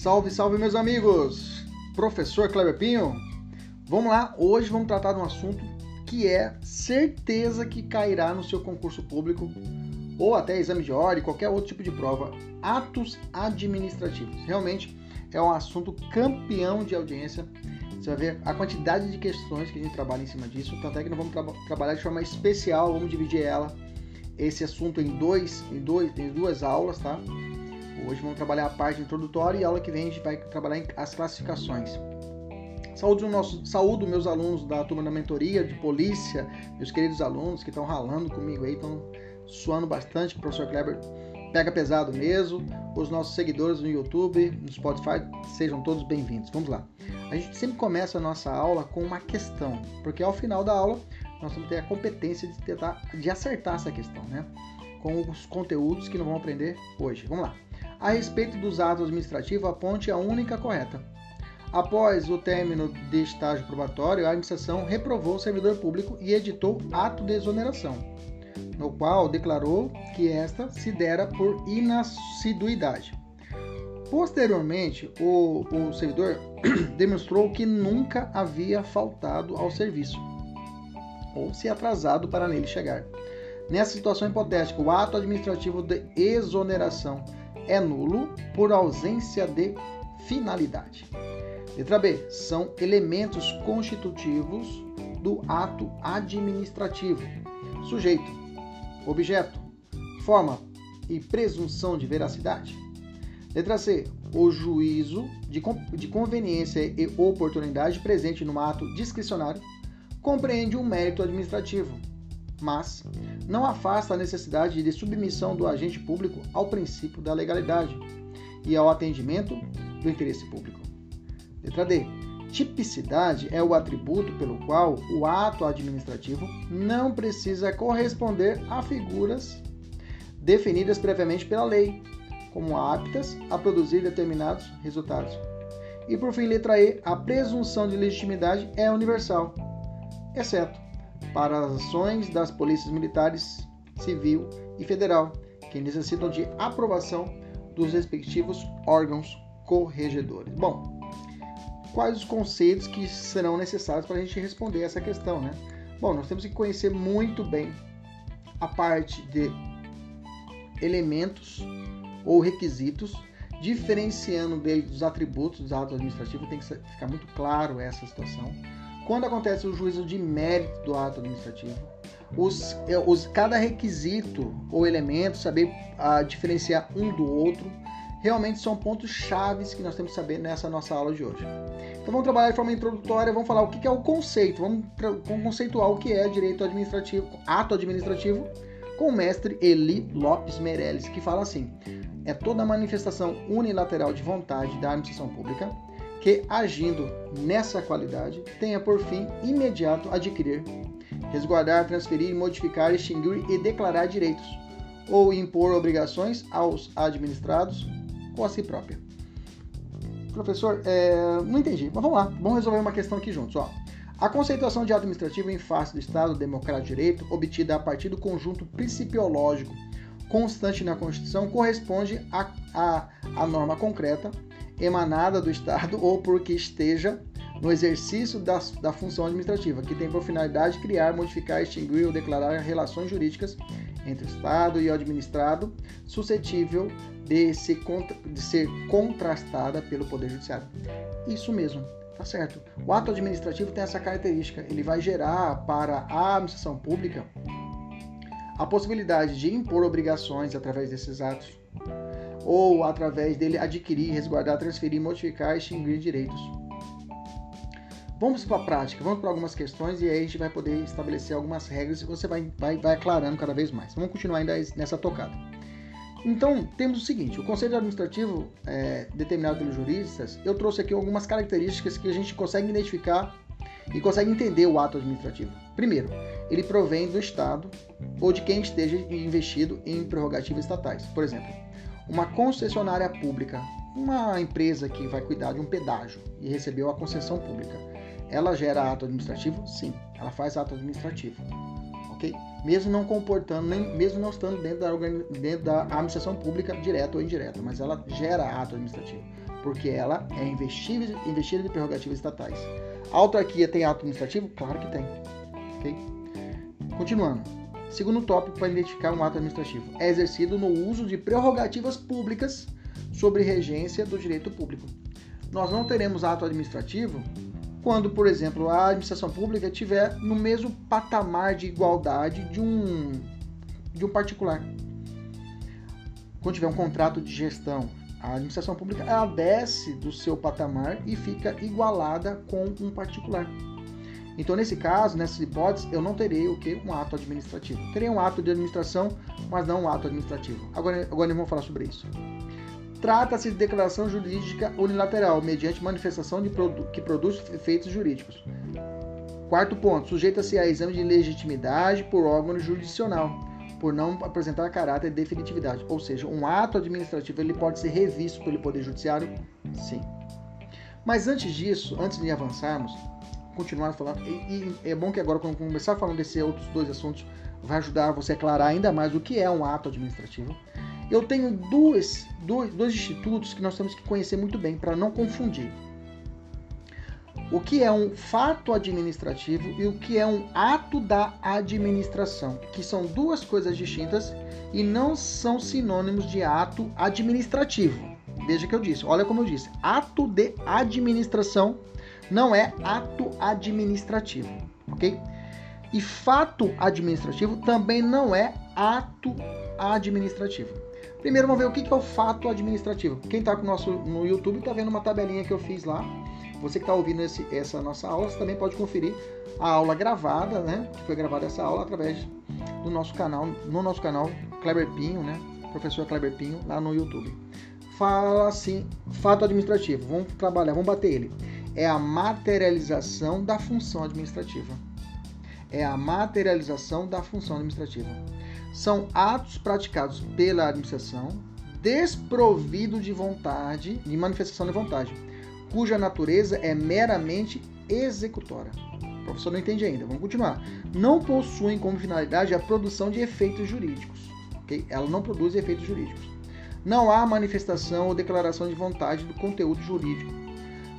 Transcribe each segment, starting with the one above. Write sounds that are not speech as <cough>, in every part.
Salve, salve, meus amigos! Professor Kleber Pinho, vamos lá. Hoje vamos tratar de um assunto que é certeza que cairá no seu concurso público ou até exame de ordem, qualquer outro tipo de prova. Atos administrativos. Realmente é um assunto campeão de audiência. Você vai ver a quantidade de questões que a gente trabalha em cima disso. Tanto é que nós vamos tra trabalhar de forma especial, vamos dividir ela, esse assunto em dois, em dois, em duas aulas, tá? Hoje vamos trabalhar a parte introdutória e aula que vem a gente vai trabalhar as classificações. Saúde, nosso, saúdo meus alunos da turma da mentoria de polícia, meus queridos alunos que estão ralando comigo aí, estão suando bastante, o professor Kleber pega pesado mesmo. Os nossos seguidores no YouTube, no Spotify, sejam todos bem-vindos. Vamos lá. A gente sempre começa a nossa aula com uma questão, porque ao final da aula nós vamos ter a competência de tentar de acertar essa questão, né? Com os conteúdos que nós vamos aprender hoje. Vamos lá. A respeito dos atos administrativos, aponte a única correta. Após o término de estágio probatório, a administração reprovou o servidor público e editou ato de exoneração, no qual declarou que esta se dera por inassiduidade. Posteriormente, o, o servidor <clears throat> demonstrou que nunca havia faltado ao serviço ou se atrasado para nele chegar. Nessa situação hipotética, o ato administrativo de exoneração é nulo por ausência de finalidade. Letra B. São elementos constitutivos do ato administrativo. Sujeito, objeto, forma e presunção de veracidade. Letra C. O juízo de conveniência e oportunidade presente no ato discricionário compreende um mérito administrativo, mas não afasta a necessidade de submissão do agente público ao princípio da legalidade e ao atendimento do interesse público. Letra D. Tipicidade é o atributo pelo qual o ato administrativo não precisa corresponder a figuras definidas previamente pela lei, como aptas a produzir determinados resultados. E por fim, letra E, a presunção de legitimidade é universal, exceto para as ações das polícias militares, civil e federal, que necessitam de aprovação dos respectivos órgãos corregedores. Bom, quais os conceitos que serão necessários para a gente responder essa questão, né? Bom, nós temos que conhecer muito bem a parte de elementos ou requisitos, diferenciando dos atributos dos atos administrativos, tem que ficar muito claro essa situação quando acontece o juízo de mérito do ato administrativo, os, é, os, cada requisito ou elemento, saber diferenciar um do outro, realmente são pontos chaves que nós temos que saber nessa nossa aula de hoje. Então vamos trabalhar de forma introdutória, vamos falar o que é o conceito, vamos, vamos conceituar o que é direito administrativo, ato administrativo, com o mestre Eli Lopes Meirelles, que fala assim: é toda manifestação unilateral de vontade da administração pública que, agindo nessa qualidade, tenha por fim imediato adquirir, resguardar, transferir, modificar, extinguir e declarar direitos, ou impor obrigações aos administrados ou a si própria. Professor, é... não entendi, mas vamos lá, vamos resolver uma questão aqui juntos. Ó. A conceituação de administrativo em face do Estado Democrático de Direito, obtida a partir do conjunto principiológico constante na Constituição, corresponde à norma concreta emanada do Estado ou porque esteja no exercício da, da função administrativa, que tem por finalidade criar, modificar, extinguir ou declarar relações jurídicas entre o Estado e o administrado, suscetível de, se, de ser contrastada pelo Poder Judiciário. Isso mesmo, tá certo. O ato administrativo tem essa característica, ele vai gerar para a administração pública a possibilidade de impor obrigações através desses atos ou através dele adquirir, resguardar, transferir, modificar e extinguir direitos. Vamos para a prática, vamos para algumas questões e aí a gente vai poder estabelecer algumas regras e você vai, vai, vai aclarando cada vez mais. Vamos continuar ainda nessa tocada. Então, temos o seguinte: o conceito administrativo é, determinado pelos juristas, eu trouxe aqui algumas características que a gente consegue identificar e consegue entender o ato administrativo. Primeiro, ele provém do Estado ou de quem esteja investido em prerrogativas estatais. Por exemplo, uma concessionária pública, uma empresa que vai cuidar de um pedágio e recebeu a concessão pública, ela gera ato administrativo? Sim, ela faz ato administrativo. Ok? mesmo não comportando, nem, mesmo não estando dentro da, dentro da administração pública, direta ou indireta, mas ela gera ato administrativo, porque ela é investida, de prerrogativas estatais. A autarquia tem ato administrativo? Claro que tem. Okay? Continuando. Segundo tópico para identificar um ato administrativo. É exercido no uso de prerrogativas públicas sobre regência do direito público. Nós não teremos ato administrativo quando, por exemplo, a administração pública estiver no mesmo patamar de igualdade de um, de um particular. Quando tiver um contrato de gestão, a administração pública ela desce do seu patamar e fica igualada com um particular. Então, nesse caso, nessas hipóteses, eu não terei o que? Um ato administrativo. Terei um ato de administração, mas não um ato administrativo. Agora, agora vamos falar sobre isso. Trata-se de declaração jurídica unilateral, mediante manifestação de produ que produz efeitos jurídicos. Quarto ponto, sujeita-se a exame de legitimidade por órgão jurisdicional, por não apresentar caráter de definitividade. Ou seja, um ato administrativo ele pode ser revisto pelo Poder Judiciário? Sim. Mas antes disso, antes de avançarmos, continuar falando, e, e é bom que agora, quando começar falando desses outros dois assuntos, vai ajudar você a aclarar ainda mais o que é um ato administrativo eu tenho duas, dois, dois institutos que nós temos que conhecer muito bem para não confundir. O que é um fato administrativo e o que é um ato da administração, que são duas coisas distintas e não são sinônimos de ato administrativo. Veja que eu disse, olha como eu disse, ato de administração não é ato administrativo, ok? E fato administrativo também não é ato administrativo. Primeiro vamos ver o que é o fato administrativo. Quem está nosso no YouTube está vendo uma tabelinha que eu fiz lá. Você que está ouvindo esse, essa nossa aula, você também pode conferir a aula gravada, né? Que foi gravada essa aula através do nosso canal, no nosso canal Kleber Pinho, né? Professor Kleber Pinho, lá no YouTube. Fala assim, fato administrativo. Vamos trabalhar, vamos bater ele. É a materialização da função administrativa. É a materialização da função administrativa são atos praticados pela administração desprovido de vontade, de manifestação de vontade, cuja natureza é meramente executória. O professor não entende ainda, vamos continuar. Não possuem como finalidade a produção de efeitos jurídicos. Okay? Ela não produz efeitos jurídicos. Não há manifestação ou declaração de vontade do conteúdo jurídico.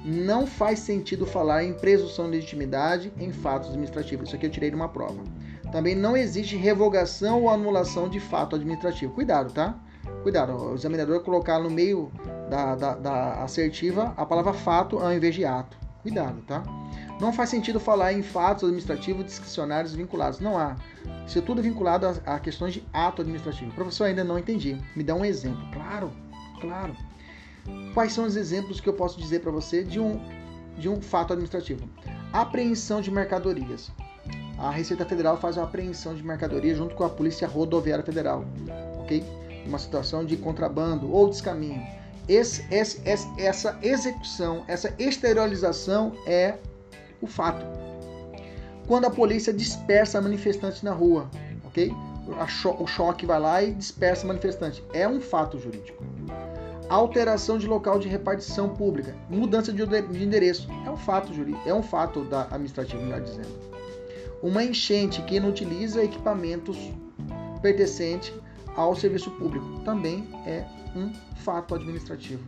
Não faz sentido falar em presunção de legitimidade em fatos administrativos. Isso aqui eu tirei de uma prova. Também não existe revogação ou anulação de fato administrativo. Cuidado, tá? Cuidado, o examinador colocar no meio da, da, da assertiva a palavra fato ao invés de ato. Cuidado, tá? Não faz sentido falar em fatos administrativos discricionários vinculados. Não há. Isso é tudo vinculado a, a, questões de ato administrativo. Professor, ainda não entendi. Me dá um exemplo. Claro, claro. Quais são os exemplos que eu posso dizer para você de um, de um fato administrativo? Apreensão de mercadorias a Receita Federal faz uma apreensão de mercadoria junto com a Polícia Rodoviária Federal, ok? Uma situação de contrabando ou descaminho. Esse, esse, essa execução, essa exteriorização é o fato. Quando a polícia dispersa manifestantes na rua, ok? o choque vai lá e dispersa manifestante. É um fato jurídico. Alteração de local de repartição pública, mudança de endereço, é um fato jurídico, é um fato da administrativa, melhor dizendo. Uma enchente que inutiliza equipamentos pertencentes ao serviço público também é um fato administrativo.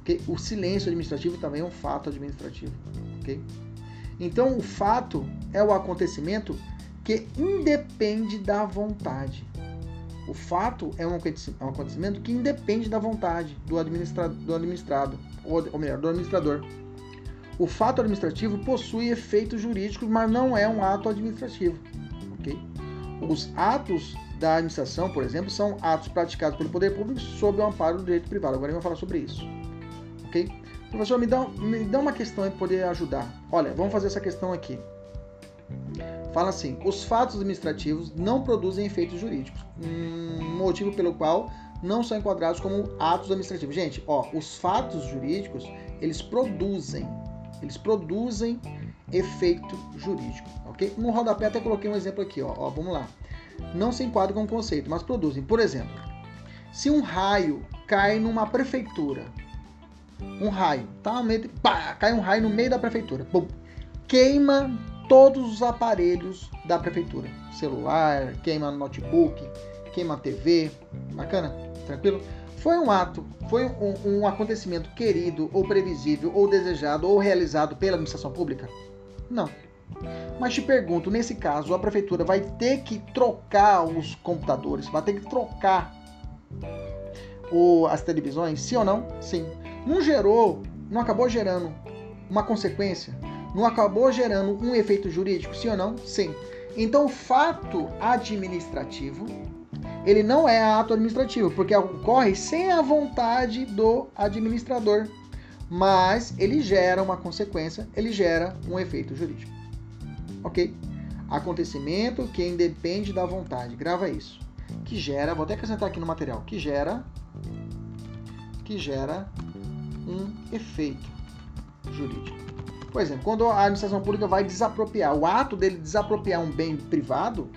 Okay? O silêncio administrativo também é um fato administrativo. Okay? Então, o fato é o acontecimento que independe da vontade. O fato é um acontecimento que independe da vontade do, administra do administrado, ou melhor, do administrador. O fato administrativo possui efeitos jurídicos, mas não é um ato administrativo. Okay? Os atos da administração, por exemplo, são atos praticados pelo poder público sob o amparo do direito privado. Agora eu vou falar sobre isso. Ok? Professor, me dá, me dá uma questão para poder ajudar. Olha, vamos fazer essa questão aqui. Fala assim: os fatos administrativos não produzem efeitos jurídicos. Um motivo pelo qual não são enquadrados como atos administrativos. Gente, ó, os fatos jurídicos eles produzem eles produzem efeito jurídico, ok? No rodapé até coloquei um exemplo aqui, ó, ó vamos lá. Não se enquadram com o conceito, mas produzem. Por exemplo, se um raio cai numa prefeitura, um raio, tá? Pá, cai um raio no meio da prefeitura, Bum, queima todos os aparelhos da prefeitura. Celular, queima notebook, queima TV. Bacana? Tranquilo? Foi um ato, foi um, um acontecimento querido, ou previsível, ou desejado, ou realizado pela administração pública? Não. Mas te pergunto, nesse caso, a prefeitura vai ter que trocar os computadores, vai ter que trocar o, as televisões, sim ou não? Sim. Não gerou, não acabou gerando uma consequência? Não acabou gerando um efeito jurídico, sim ou não? Sim. Então, o fato administrativo, ele não é ato administrativo, porque ocorre sem a vontade do administrador, mas ele gera uma consequência, ele gera um efeito jurídico. Ok? Acontecimento que independe da vontade, grava isso. Que gera, vou até acrescentar aqui no material, que gera que gera um efeito jurídico. Por exemplo, quando a administração pública vai desapropriar, o ato dele desapropriar um bem privado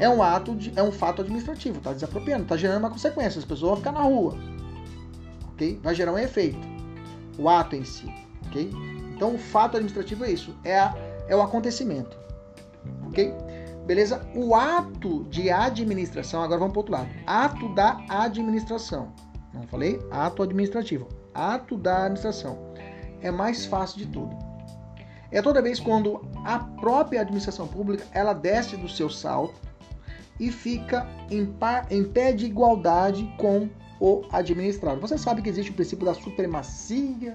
é um ato de, é um fato administrativo, está desapropriando, está gerando uma consequência, as pessoas vão ficar na rua, ok? Vai gerar um efeito, o ato em si, ok? Então o fato administrativo é isso, é, a, é o acontecimento, ok? Beleza? O ato de administração, agora vamos para o outro lado, ato da administração. Não falei? Ato administrativo. Ato da administração. É mais fácil de tudo. É toda vez quando a própria administração pública ela desce do seu salto e fica em, par, em pé de igualdade com o administrado. Você sabe que existe o princípio da supremacia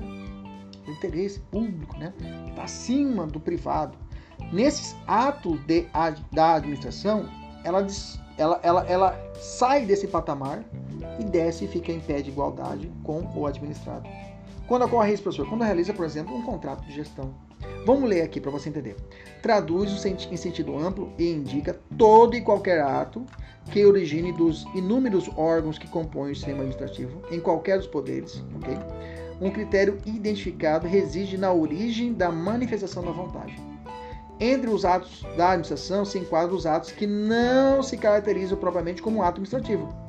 do interesse público, né? Está acima do privado. Nesses atos de, da administração, ela, ela, ela, ela sai desse patamar e desce e fica em pé de igualdade com o administrado. Quando ocorre isso, professor? Quando realiza, por exemplo, um contrato de gestão. Vamos ler aqui para você entender. Traduz em sentido amplo e indica todo e qualquer ato que origine dos inúmeros órgãos que compõem o sistema administrativo, em qualquer dos poderes, ok? Um critério identificado reside na origem da manifestação da vontade. Entre os atos da administração se enquadram os atos que não se caracterizam propriamente como ato administrativo,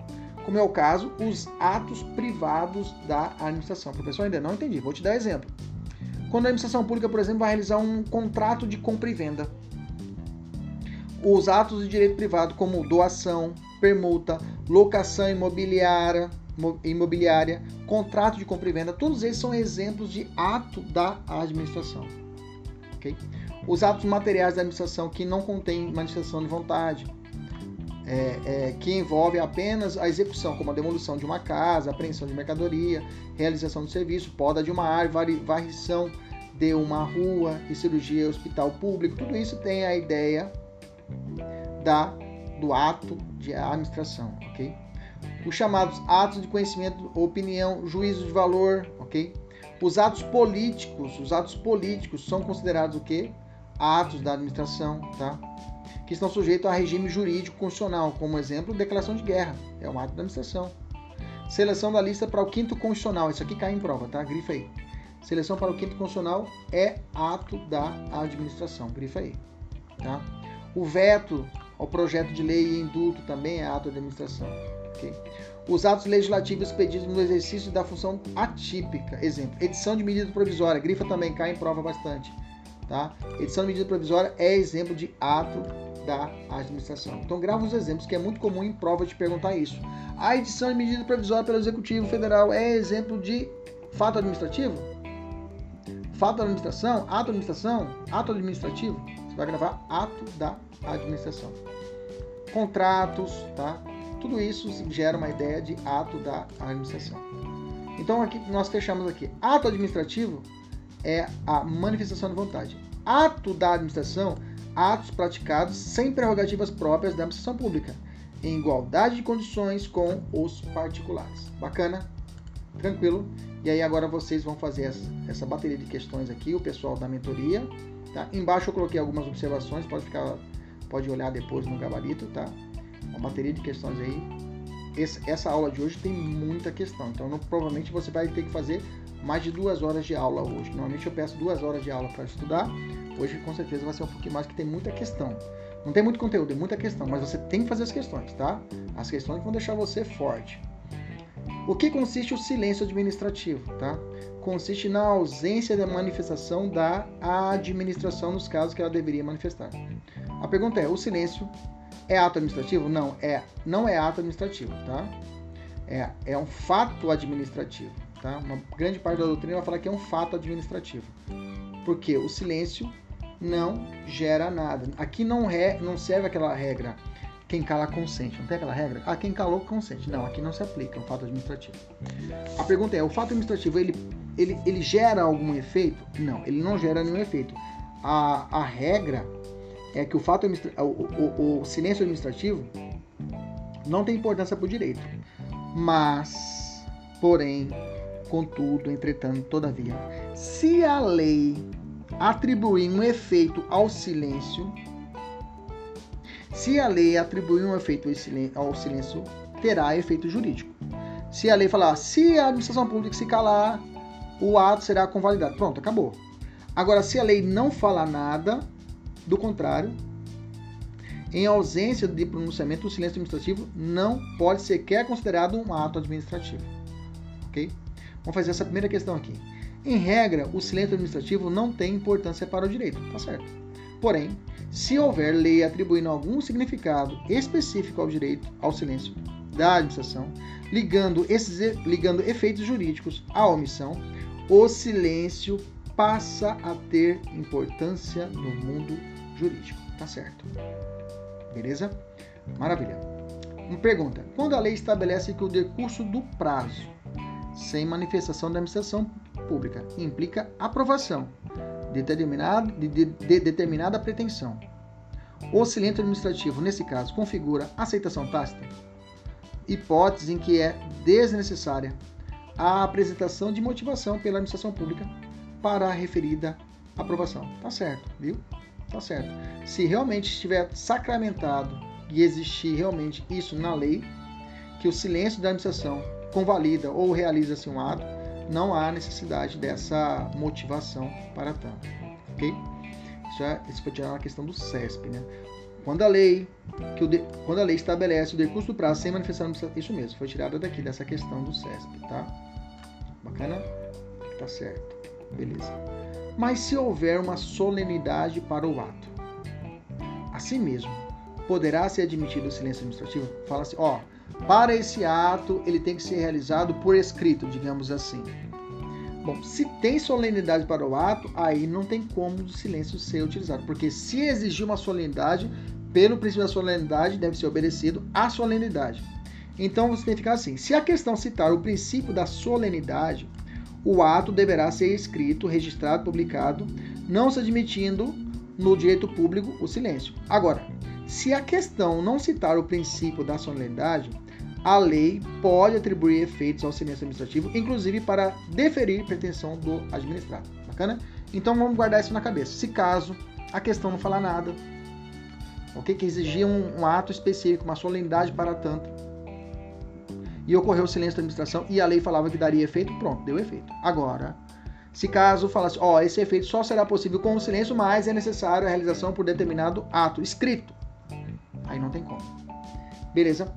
como é o caso, os atos privados da administração. Professor, ainda não entendi, vou te dar exemplo. Quando a administração pública, por exemplo, vai realizar um contrato de compra e venda, os atos de direito privado, como doação, permuta, locação imobiliária, imobiliária, contrato de compra e venda, todos eles são exemplos de ato da administração. Okay? Os atos materiais da administração que não contêm manifestação de vontade, é, é, que envolve apenas a execução, como a demolição de uma casa, apreensão de mercadoria, realização de serviço, poda de uma árvore, varrição de uma rua e cirurgia hospital público, tudo isso tem a ideia da, do ato de administração, ok? Os chamados atos de conhecimento, opinião, juízo de valor, ok? Os atos políticos, os atos políticos são considerados o quê? Atos da administração, tá? Que estão sujeitos a regime jurídico constitucional, como exemplo, declaração de guerra, é um ato da administração. Seleção da lista para o quinto constitucional, isso aqui cai em prova, tá? Grifa aí. Seleção para o quinto constitucional é ato da administração, grifa aí, tá? O veto ao projeto de lei e indulto também é ato da administração, ok? Os atos legislativos pedidos no exercício da função atípica, exemplo, edição de medida provisória, grifa também cai em prova bastante, tá? Edição de medida provisória é exemplo de ato da administração. Então grava os exemplos, que é muito comum em prova de perguntar isso. A edição de medida provisória pelo Executivo Federal é exemplo de fato administrativo? Fato da administração? Ato administração? Ato administrativo? Você vai gravar ato da administração. Contratos, tá? Tudo isso gera uma ideia de ato da administração. Então aqui nós fechamos aqui. Ato administrativo é a manifestação de vontade. Ato da administração atos praticados sem prerrogativas próprias da administração pública, em igualdade de condições com os particulares. Bacana? Tranquilo? E aí agora vocês vão fazer essa, essa bateria de questões aqui, o pessoal da mentoria. Tá? Embaixo eu coloquei algumas observações, pode ficar, pode olhar depois no gabarito, tá? Uma bateria de questões aí. Esse, essa aula de hoje tem muita questão, então não, provavelmente você vai ter que fazer mais de duas horas de aula hoje. Normalmente eu peço duas horas de aula para estudar, Hoje com certeza vai ser um pouquinho mais, que tem muita questão. Não tem muito conteúdo, tem muita questão, mas você tem que fazer as questões, tá? As questões vão deixar você forte. O que consiste o silêncio administrativo, tá? Consiste na ausência da manifestação da administração nos casos que ela deveria manifestar. A pergunta é: o silêncio é ato administrativo? Não, é, não é ato administrativo, tá? É, é um fato administrativo, tá? Uma grande parte da doutrina vai falar que é um fato administrativo. Porque o silêncio não gera nada. Aqui não, é, não serve aquela regra quem cala consente. Não tem aquela regra? Ah, quem calou consente. Não, aqui não se aplica, é um fato administrativo. A pergunta é, o fato administrativo, ele, ele, ele gera algum efeito? Não, ele não gera nenhum efeito. A, a regra é que o fato o, o, o silêncio administrativo não tem importância para o direito. Mas, porém, contudo, entretanto, todavia, se a lei atribuir um efeito ao silêncio, se a lei atribuir um efeito ao silêncio, terá efeito jurídico. Se a lei falar, se a administração pública se calar, o ato será convalidado. Pronto, acabou. Agora, se a lei não falar nada, do contrário, em ausência de pronunciamento, o silêncio administrativo não pode sequer considerado um ato administrativo. Ok? Vamos fazer essa primeira questão aqui. Em regra, o silêncio administrativo não tem importância para o direito, tá certo? Porém, se houver lei atribuindo algum significado específico ao direito ao silêncio da administração, ligando, esses, ligando efeitos jurídicos à omissão, o silêncio passa a ter importância no mundo jurídico. Tá certo? Beleza? Maravilha. Uma pergunta: quando a lei estabelece que o decurso do prazo sem manifestação da administração pública implica aprovação de determinada, de, de, de determinada pretensão, o silêncio administrativo, nesse caso, configura aceitação tácita, hipótese em que é desnecessária a apresentação de motivação pela administração pública para a referida aprovação. Tá certo, viu? Tá certo. Se realmente estiver sacramentado e existir realmente isso na lei, que o silêncio da administração convalida ou realiza-se um ato, não há necessidade dessa motivação para tanto. Ok? Isso, é, isso foi tirar a questão do CESP, né? Quando a lei, que de, quando a lei estabelece o decurso do prazo sem manifestação, isso mesmo, foi tirada daqui dessa questão do CESP, tá? Bacana? Tá certo. Beleza. Mas se houver uma solenidade para o ato, assim mesmo, poderá ser admitido o silêncio administrativo? Fala assim, ó, para esse ato ele tem que ser realizado por escrito, digamos assim. Bom, se tem solenidade para o ato, aí não tem como o silêncio ser utilizado, porque se exigir uma solenidade, pelo princípio da solenidade deve ser obedecido à solenidade. Então você tem que ficar assim: se a questão citar o princípio da solenidade, o ato deverá ser escrito, registrado, publicado, não se admitindo no direito público o silêncio. Agora, se a questão não citar o princípio da solenidade, a lei pode atribuir efeitos ao silêncio administrativo, inclusive para deferir pretensão do administrado. Bacana? Então vamos guardar isso na cabeça. Se caso a questão não falar nada, ok? Que exigia um, um ato específico, uma solenidade para tanto, e ocorreu o silêncio da administração e a lei falava que daria efeito, pronto, deu efeito. Agora, se caso falasse, ó, esse efeito só será possível com o silêncio, mas é necessário a realização por determinado ato escrito. Aí não tem como. Beleza?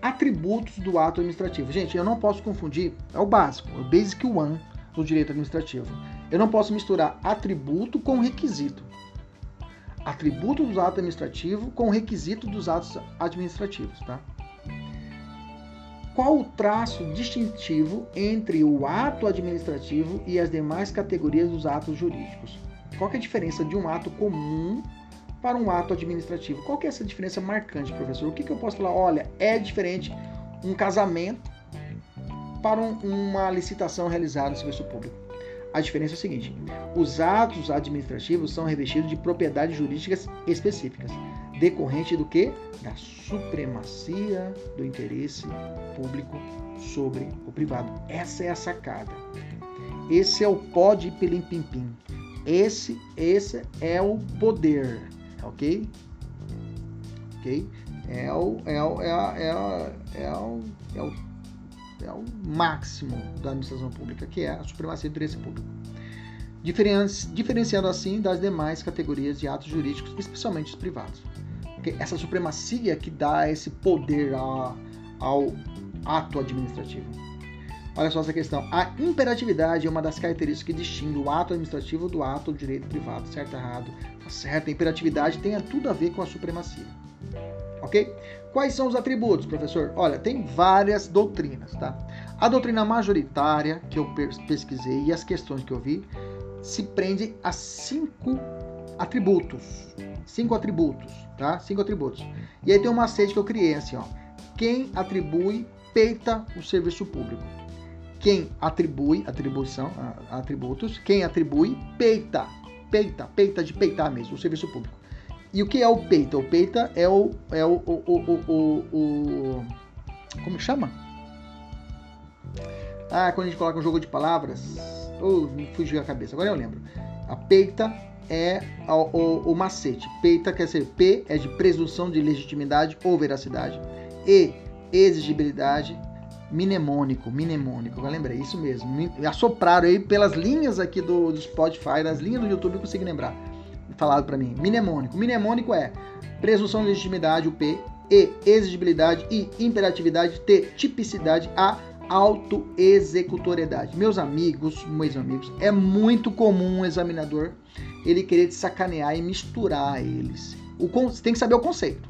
Atributos do ato administrativo. Gente, eu não posso confundir, é o básico, é o basic one do direito administrativo. Eu não posso misturar atributo com requisito. Atributo do ato administrativo com requisito dos atos administrativos, tá? Qual o traço distintivo entre o ato administrativo e as demais categorias dos atos jurídicos? Qual é a diferença de um ato comum para um ato administrativo? Qual é essa diferença marcante, professor? O que, que eu posso falar? Olha, é diferente um casamento para um, uma licitação realizada no serviço público. A diferença é a seguinte: os atos administrativos são revestidos de propriedades jurídicas específicas, decorrente do que? Da supremacia do interesse público sobre o privado. Essa é a sacada. Esse é o pó de pilim-pim-pim. Esse, esse é o poder, ok? Ok? É o, é o, é, a, é, a, é, o, é, o, é o máximo da administração pública, que é a supremacia do interesse público. Diferenciando assim das demais categorias de atos jurídicos, especialmente os privados essa supremacia que dá esse poder ao, ato administrativo. Olha só essa questão. A imperatividade é uma das características que distingue o ato administrativo do ato do direito privado. Certo, errado? Tá certo. A imperatividade tem tudo a ver com a supremacia. Ok? Quais são os atributos, professor? Olha, tem várias doutrinas, tá? A doutrina majoritária que eu pesquisei e as questões que eu vi se prende a cinco atributos. Cinco atributos, tá? Cinco atributos. E aí tem um macete que eu criei assim, ó. Quem atribui peita o serviço público. Quem atribui, atribuição, atributos, quem atribui peita, peita, peita de peitar mesmo, o serviço público. E o que é o peita? O peita é o, é o, o, o, o, como chama? Ah, quando a gente coloca um jogo de palavras, oh, me fugiu a cabeça, agora eu lembro. A peita é o, macete. Peita quer ser P é de presunção de legitimidade ou veracidade. E, exigibilidade. Mnemônico, mnemônico, eu lembrei, isso mesmo. Assopraram aí pelas linhas aqui do, do Spotify, das linhas do YouTube, eu consegui lembrar. Falado para mim. Mnemônico. Mnemônico é presunção de legitimidade, o P, E, exigibilidade, I, imperatividade, T, tipicidade, A, autoexecutoriedade. Meus amigos, meus amigos, é muito comum um examinador ele querer te sacanear e misturar eles. O, você tem que saber o conceito.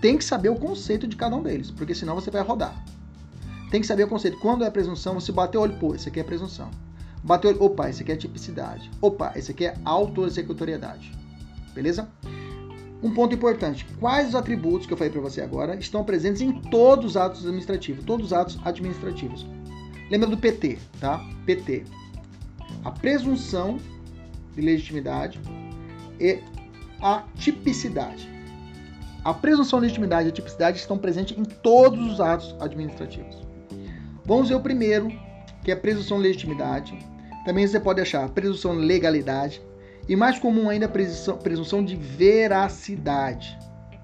Tem que saber o conceito de cada um deles, porque senão você vai rodar. Tem que saber o conceito. Quando é presunção, você bater o olho, pô, esse aqui é presunção. Bateu o olho, opa, esse aqui é tipicidade. Opa, esse aqui é autoexecutoriedade. Beleza? Um ponto importante: quais os atributos que eu falei para você agora estão presentes em todos os atos administrativos? Todos os atos administrativos. Lembra do PT, tá? PT. A presunção de legitimidade e a tipicidade. A presunção de legitimidade e a tipicidade estão presentes em todos os atos administrativos. Vamos ver o primeiro, que é presunção de legitimidade. Também você pode achar presunção de legalidade. E mais comum ainda a presunção, presunção de veracidade.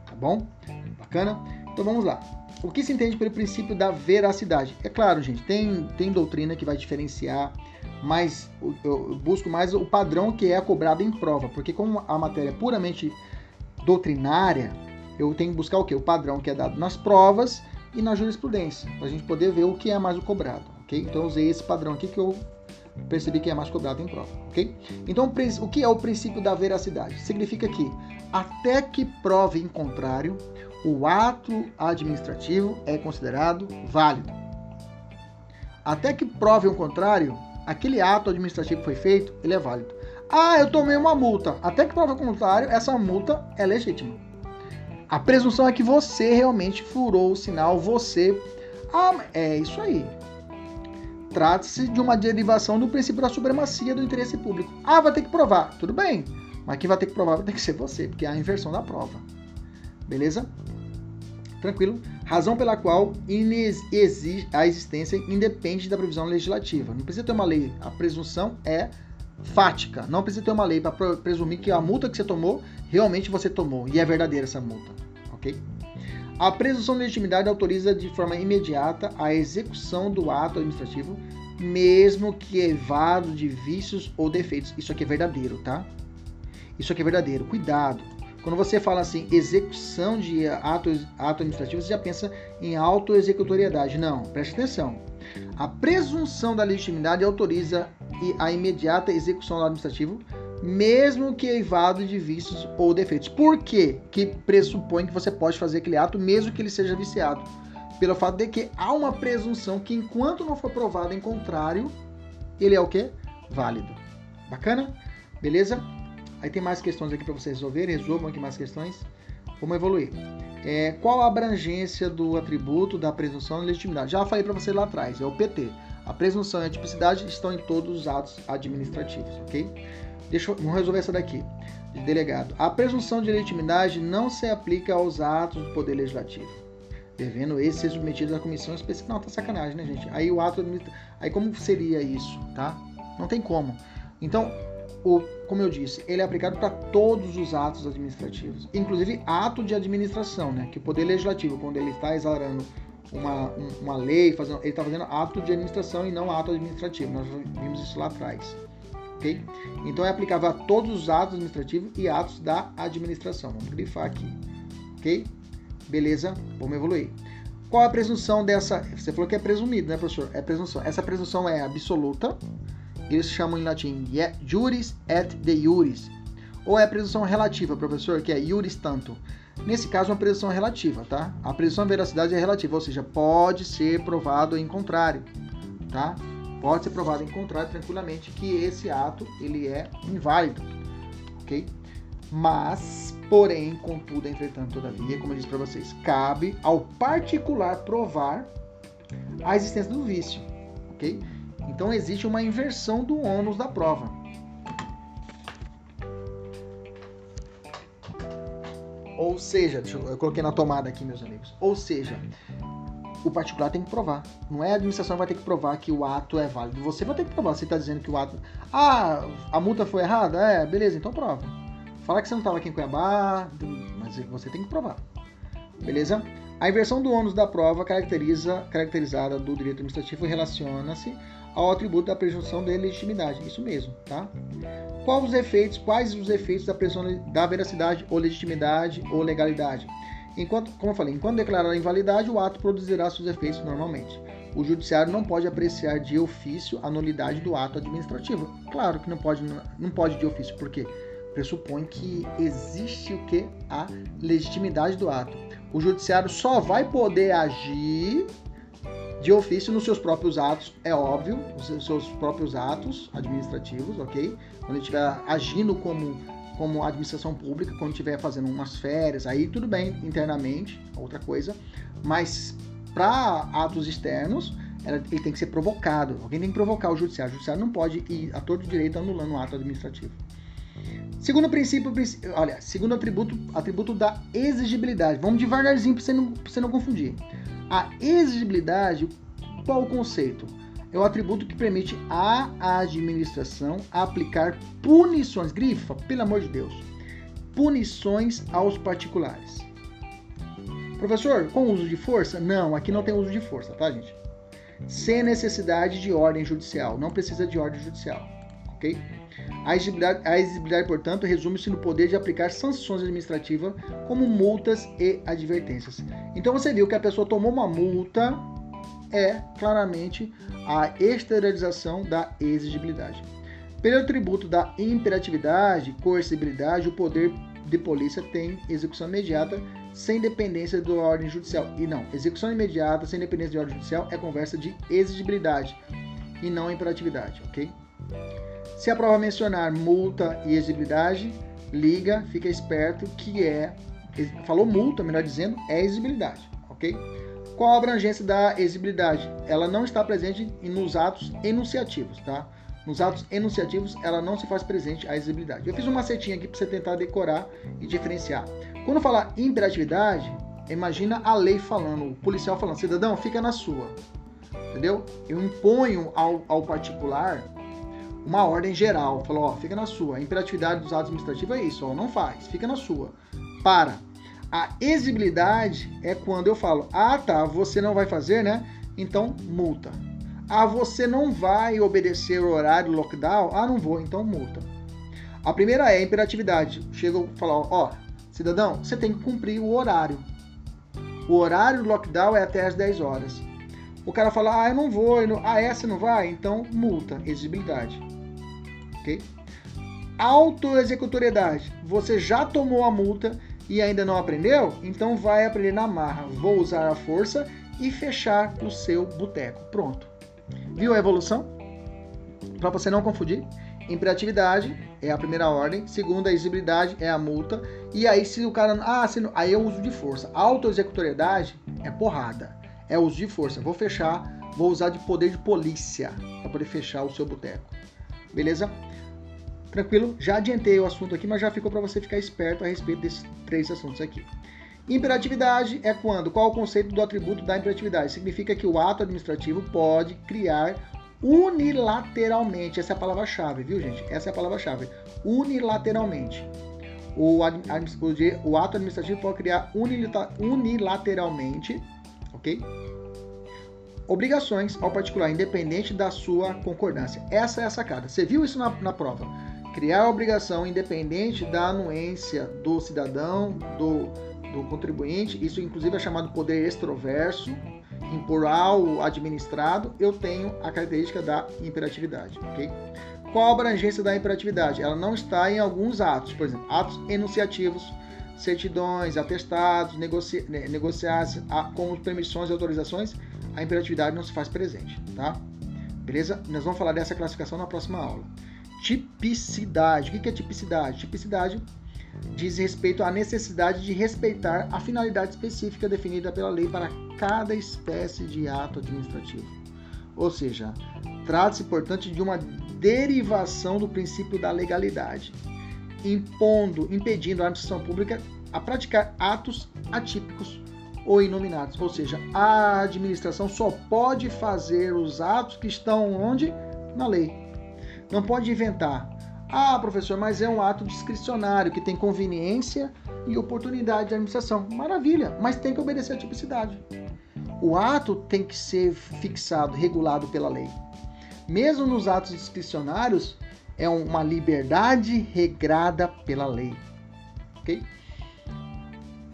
Tá bom? Bacana? Então vamos lá. O que se entende pelo princípio da veracidade? É claro, gente, tem, tem doutrina que vai diferenciar mas eu busco mais o padrão que é cobrado em prova, porque como a matéria é puramente doutrinária, eu tenho que buscar o que? O padrão que é dado nas provas e na jurisprudência, para a gente poder ver o que é mais o cobrado, ok? Então usei esse padrão aqui que eu percebi que é mais cobrado em prova, ok? Então o que é o princípio da veracidade? Significa que até que prove em contrário, o ato administrativo é considerado válido. Até que prove o contrário, aquele ato administrativo que foi feito, ele é válido. Ah, eu tomei uma multa. Até que prova o contrário, essa multa é legítima. A presunção é que você realmente furou o sinal, você. Ah, é isso aí. Trata-se de uma derivação do princípio da supremacia do interesse público. Ah, vai ter que provar. Tudo bem. Mas quem vai ter que provar vai ter que ser você, porque é a inversão da prova. Beleza? Tranquilo? Razão pela qual a existência independe da previsão legislativa. Não precisa ter uma lei. A presunção é fática. Não precisa ter uma lei para presumir que a multa que você tomou, realmente você tomou. E é verdadeira essa multa. Ok? A presunção de legitimidade autoriza de forma imediata a execução do ato administrativo, mesmo que evado de vícios ou defeitos. Isso aqui é verdadeiro, tá? Isso aqui é verdadeiro. Cuidado. Quando você fala assim, execução de ato, ato administrativo, você já pensa em autoexecutoriedade. Não, preste atenção. A presunção da legitimidade autoriza a imediata execução do administrativo, mesmo que eivado de vícios ou defeitos. Por quê? Que pressupõe que você pode fazer aquele ato mesmo que ele seja viciado. Pelo fato de que há uma presunção que enquanto não for provado em contrário, ele é o quê? Válido. Bacana? Beleza? Aí tem mais questões aqui para vocês resolverem, resolvam aqui mais questões. Vamos evoluir. É, qual a abrangência do atributo da presunção de legitimidade? Já falei para você lá atrás, é o PT. A presunção e a tipicidade estão em todos os atos administrativos, ok? Deixa eu, vamos resolver essa daqui, de delegado. A presunção de legitimidade não se aplica aos atos do Poder Legislativo, devendo esses ser submetidos à comissão específica. Não, tá sacanagem, né, gente? Aí o ato Aí como seria isso, tá? Não tem como. Então, o, como eu disse, ele é aplicado para todos os atos administrativos, inclusive ato de administração, né? Que o Poder Legislativo, quando ele está exalando uma, uma lei, fazendo, ele está fazendo ato de administração e não ato administrativo. Nós vimos isso lá atrás. Ok? Então é aplicável a todos os atos administrativos e atos da administração. Vamos grifar aqui. Ok? Beleza? Vamos evoluir. Qual a presunção dessa? Você falou que é presumido, né, professor? É presunção. Essa presunção é absoluta. Eles chamam em latim juris et de iuris. Ou é a presunção relativa, professor, que é iuris tanto. Nesse caso, é uma presunção relativa, tá? A presunção de veracidade é relativa, ou seja, pode ser provado em contrário, tá? Pode ser provado em contrário tranquilamente que esse ato ele é inválido, ok? Mas, porém, contudo, entretanto, todavia, como eu disse para vocês, cabe ao particular provar a existência do vício, ok? Então existe uma inversão do ônus da prova. Ou seja, eu, eu coloquei na tomada aqui, meus amigos. Ou seja, o particular tem que provar. Não é a administração que vai ter que provar que o ato é válido. Você vai ter que provar. Você está dizendo que o ato. Ah, a multa foi errada? É, beleza, então prova. Fala que você não estava aqui em Cuiabá, mas você tem que provar. Beleza? A inversão do ônus da prova caracteriza, caracterizada do direito administrativo relaciona-se ao atributo da presunção de legitimidade. Isso mesmo, tá? Quais os efeitos, quais os efeitos da presunção da veracidade ou legitimidade ou legalidade? Enquanto, como eu falei, enquanto declarar a invalidade, o ato produzirá seus efeitos normalmente. O judiciário não pode apreciar de ofício a nulidade do ato administrativo. Claro que não pode, não pode de ofício, porque pressupõe que existe o que? A legitimidade do ato. O judiciário só vai poder agir de ofício nos seus próprios atos, é óbvio, os seus próprios atos administrativos, ok? Quando ele estiver agindo como, como administração pública, quando estiver fazendo umas férias, aí tudo bem internamente, outra coisa, mas para atos externos, ele tem que ser provocado, alguém tem que provocar o judiciário, o judiciário não pode ir a todo direito anulando um ato administrativo. Segundo princípio, olha, segundo atributo, atributo da exigibilidade. Vamos devagarzinho para você, não, você não confundir. A exigibilidade, qual o conceito? É o atributo que permite à administração aplicar punições, grifa, pelo amor de Deus, punições aos particulares. Professor, com uso de força? Não, aqui não tem uso de força, tá, gente? Sem necessidade de ordem judicial, não precisa de ordem judicial, ok? A exigibilidade, a exigibilidade portanto, resume-se no poder de aplicar sanções administrativas como multas e advertências. Então você viu que a pessoa tomou uma multa, é claramente a exteriorização da exigibilidade. Pelo tributo da imperatividade, coercibilidade, o poder de polícia tem execução imediata sem dependência da ordem judicial. E não, execução imediata sem dependência de ordem judicial é conversa de exigibilidade e não imperatividade, ok? Se a prova mencionar multa e exigibilidade, liga, fica esperto que é falou multa, melhor dizendo, é exigibilidade, ok? Qual a abrangência da exigibilidade? Ela não está presente nos atos enunciativos, tá? Nos atos enunciativos, ela não se faz presente a exigibilidade. Eu fiz uma setinha aqui para você tentar decorar e diferenciar. Quando falar imperatividade, imagina a lei falando, o policial falando, cidadão, fica na sua. Entendeu? Eu imponho ao, ao particular uma ordem geral, falou, ó, fica na sua. A imperatividade dos atos administrativos é isso, ó, não faz, fica na sua. Para. A exigibilidade é quando eu falo, ah, tá, você não vai fazer, né? Então, multa. Ah, você não vai obedecer o horário do lockdown? Ah, não vou, então multa. A primeira é a imperatividade. Chega e fala, ó, cidadão, você tem que cumprir o horário. O horário do lockdown é até as 10 horas. O cara fala, ah, eu não vou, eu não... ah, essa não vai? Então, multa, exigibilidade ok? Autoexecutoriedade. Você já tomou a multa e ainda não aprendeu? Então vai aprender na marra. Vou usar a força e fechar o seu boteco. Pronto. Viu a evolução? Para você não confundir, imperatividade é a primeira ordem, segunda, a é a multa, e aí se o cara, ah, se não, aí é o uso de força. Autoexecutoriedade é porrada, é uso de força. Vou fechar, vou usar de poder de polícia para poder fechar o seu boteco. Beleza? Tranquilo? Já adiantei o assunto aqui, mas já ficou para você ficar esperto a respeito desses três assuntos aqui. Imperatividade é quando? Qual o conceito do atributo da imperatividade? Significa que o ato administrativo pode criar unilateralmente. Essa é a palavra-chave, viu, gente? Essa é a palavra-chave. Unilateralmente. O, o, ato administrativo pode criar unilateralmente, ok? Obrigações ao particular, independente da sua concordância. Essa é a sacada. Você viu isso na, na prova? Criar a obrigação independente da anuência do cidadão, do, do contribuinte, isso inclusive é chamado poder extroverso, impor ao administrado, eu tenho a característica da imperatividade, ok? Qual a abrangência da imperatividade? Ela não está em alguns atos, por exemplo, atos enunciativos, certidões, atestados, negoci... negociados com permissões e autorizações, a imperatividade não se faz presente, tá? Beleza? Nós vamos falar dessa classificação na próxima aula. Tipicidade. O que é tipicidade? Tipicidade diz respeito à necessidade de respeitar a finalidade específica definida pela lei para cada espécie de ato administrativo. Ou seja, trata-se, portanto, de uma derivação do princípio da legalidade, impondo, impedindo a administração pública a praticar atos atípicos ou inominados. Ou seja, a administração só pode fazer os atos que estão onde? Na lei. Não pode inventar. Ah, professor, mas é um ato discricionário que tem conveniência e oportunidade de administração. Maravilha, mas tem que obedecer a tipicidade. O ato tem que ser fixado, regulado pela lei. Mesmo nos atos discricionários, é uma liberdade regrada pela lei. Ok?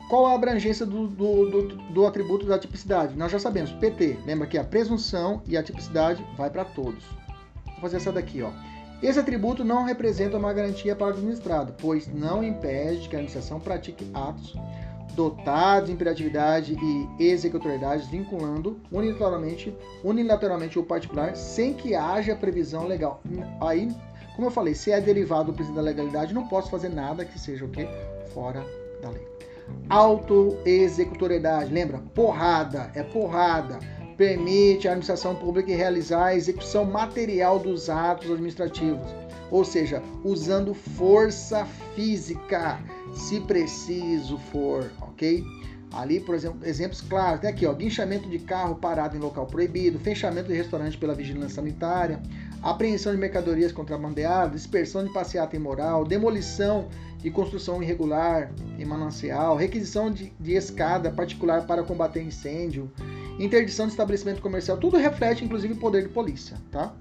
Qual a abrangência do, do, do, do, atributo da tipicidade? Nós já sabemos, PT. Lembra que a presunção e a tipicidade vai para todos. Fazer essa daqui, ó. Esse atributo não representa uma garantia para o administrado, pois não impede que a administração pratique atos dotados de imperatividade e executoriedade, vinculando unilateralmente, unilateralmente o particular, sem que haja previsão legal. Aí, como eu falei, se é derivado do princípio da legalidade, não posso fazer nada que seja o que fora da lei. Autoexecutoriedade, lembra? Porrada, é porrada. Permite à administração pública realizar a execução material dos atos administrativos, ou seja, usando força física, se preciso for, ok? Ali, por exemplo, exemplos claros, tem aqui, ó, guinchamento de carro parado em local proibido, fechamento de restaurante pela vigilância sanitária, apreensão de mercadorias contrabandeadas, dispersão de passeata imoral, demolição de construção irregular em manancial, requisição de, de escada particular para combater incêndio, interdição de estabelecimento comercial, tudo reflete inclusive o poder de polícia, tá?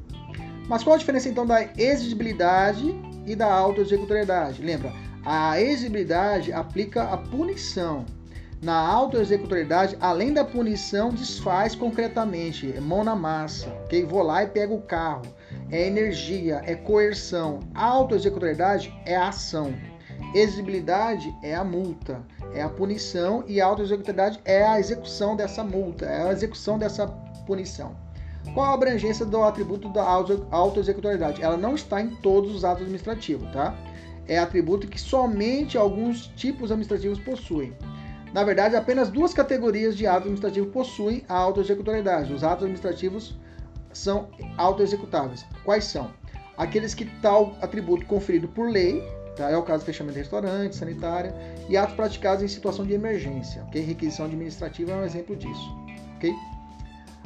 Mas qual a diferença então da exigibilidade e da autoexecutoriedade? Lembra, a exigibilidade aplica a punição. Na autoexecutoriedade, além da punição, desfaz concretamente, é mão na massa, ok? Vou lá e pego o carro. É energia, é coerção. Autoexecutoriedade é a ação. Exigibilidade é a multa, é a punição e a auto-executividade é a execução dessa multa, é a execução dessa punição. Qual a abrangência do atributo da auto-executoriedade? Ela não está em todos os atos administrativos, tá? É atributo que somente alguns tipos administrativos possuem. Na verdade, apenas duas categorias de atos administrativos possuem a auto-executoriedade. Os atos administrativos são auto-executáveis. Quais são? Aqueles que tal atributo conferido por lei, Tá? É o caso de fechamento de restaurante, sanitária e atos praticados em situação de emergência. Okay? Requisição administrativa é um exemplo disso. Okay?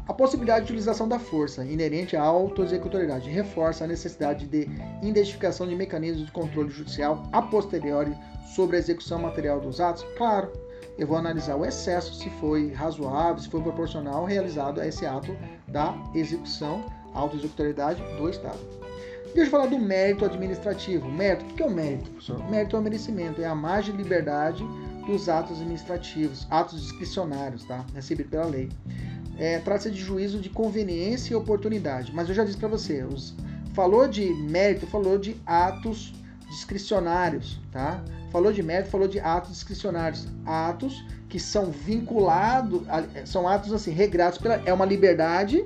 A possibilidade de utilização da força inerente à autoexecutoriedade reforça a necessidade de identificação de mecanismos de controle judicial a posteriori sobre a execução material dos atos. Claro, eu vou analisar o excesso, se foi razoável, se foi proporcional realizado a esse ato da execução, autoexecutoriedade do Estado. Deixa eu falar do mérito administrativo. Mérito, o que é o mérito, professor? Mérito é o merecimento, é a margem de liberdade dos atos administrativos, atos discricionários, tá? Recebido pela lei. É, Trata-se de juízo de conveniência e oportunidade. Mas eu já disse para você, os, falou de mérito, falou de atos discricionários, tá? Falou de mérito, falou de atos discricionários. Atos que são vinculados, são atos assim, regrados pela. É uma liberdade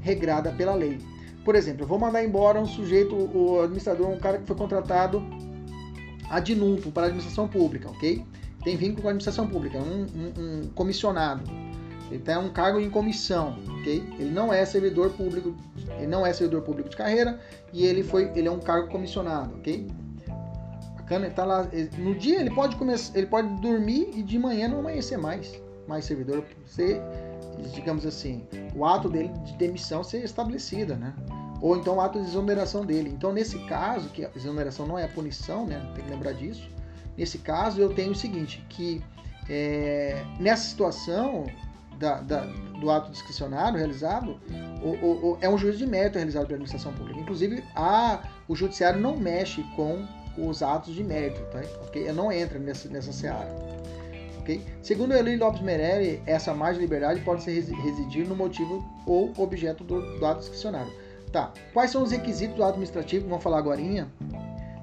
regrada pela lei. Por exemplo, eu vou mandar embora um sujeito, o administrador, um cara que foi contratado ad nuntum para a administração pública, ok? Tem vínculo com a administração pública, um, um, um comissionado. Ele tem um cargo em comissão, ok? Ele não é servidor público, ele não é servidor público de carreira e ele foi, ele é um cargo comissionado, ok? Bacana, ele tá lá. No dia ele pode começar, ele pode dormir e de manhã não amanhecer mais, mais servidor. Ser digamos assim, o ato dele de demissão ser estabelecida, né? Ou então o ato de exoneração dele. Então, nesse caso, que a exoneração não é a punição, né? Tem que lembrar disso. Nesse caso, eu tenho o seguinte, que é, nessa situação da, da, do ato discricionário realizado, o, o, o, é um juízo de mérito realizado pela administração pública. Inclusive, a, o judiciário não mexe com os atos de mérito, tá? Porque não entra nessa, nessa seara. Okay? Segundo Eli Lopes Merelli, essa margem de liberdade pode ser residir no motivo ou objeto do, do ato discricionário. Tá. Quais são os requisitos do ato administrativo? Vamos falar agora.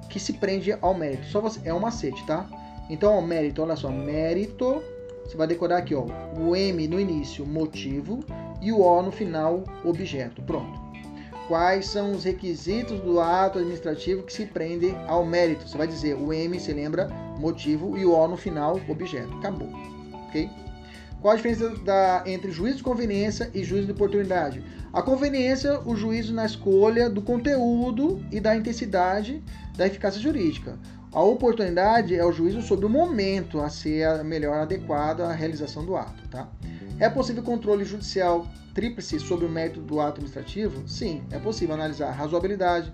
Que se prende ao mérito. Só você, é um macete, tá? Então, o mérito, olha só, mérito, você vai decorar aqui, ó, o M no início, motivo, e o O no final, objeto. Pronto. Quais são os requisitos do ato administrativo que se prende ao mérito? Você vai dizer o M, se lembra, motivo, e o O no final, objeto. Acabou. Ok? Qual a diferença da, entre juízo de conveniência e juízo de oportunidade? A conveniência, o juízo na escolha do conteúdo e da intensidade da eficácia jurídica. A oportunidade é o juízo sobre o momento a ser melhor adequado à realização do ato. Tá? É possível controle judicial tríplice sobre o mérito do ato administrativo? Sim, é possível analisar a razoabilidade,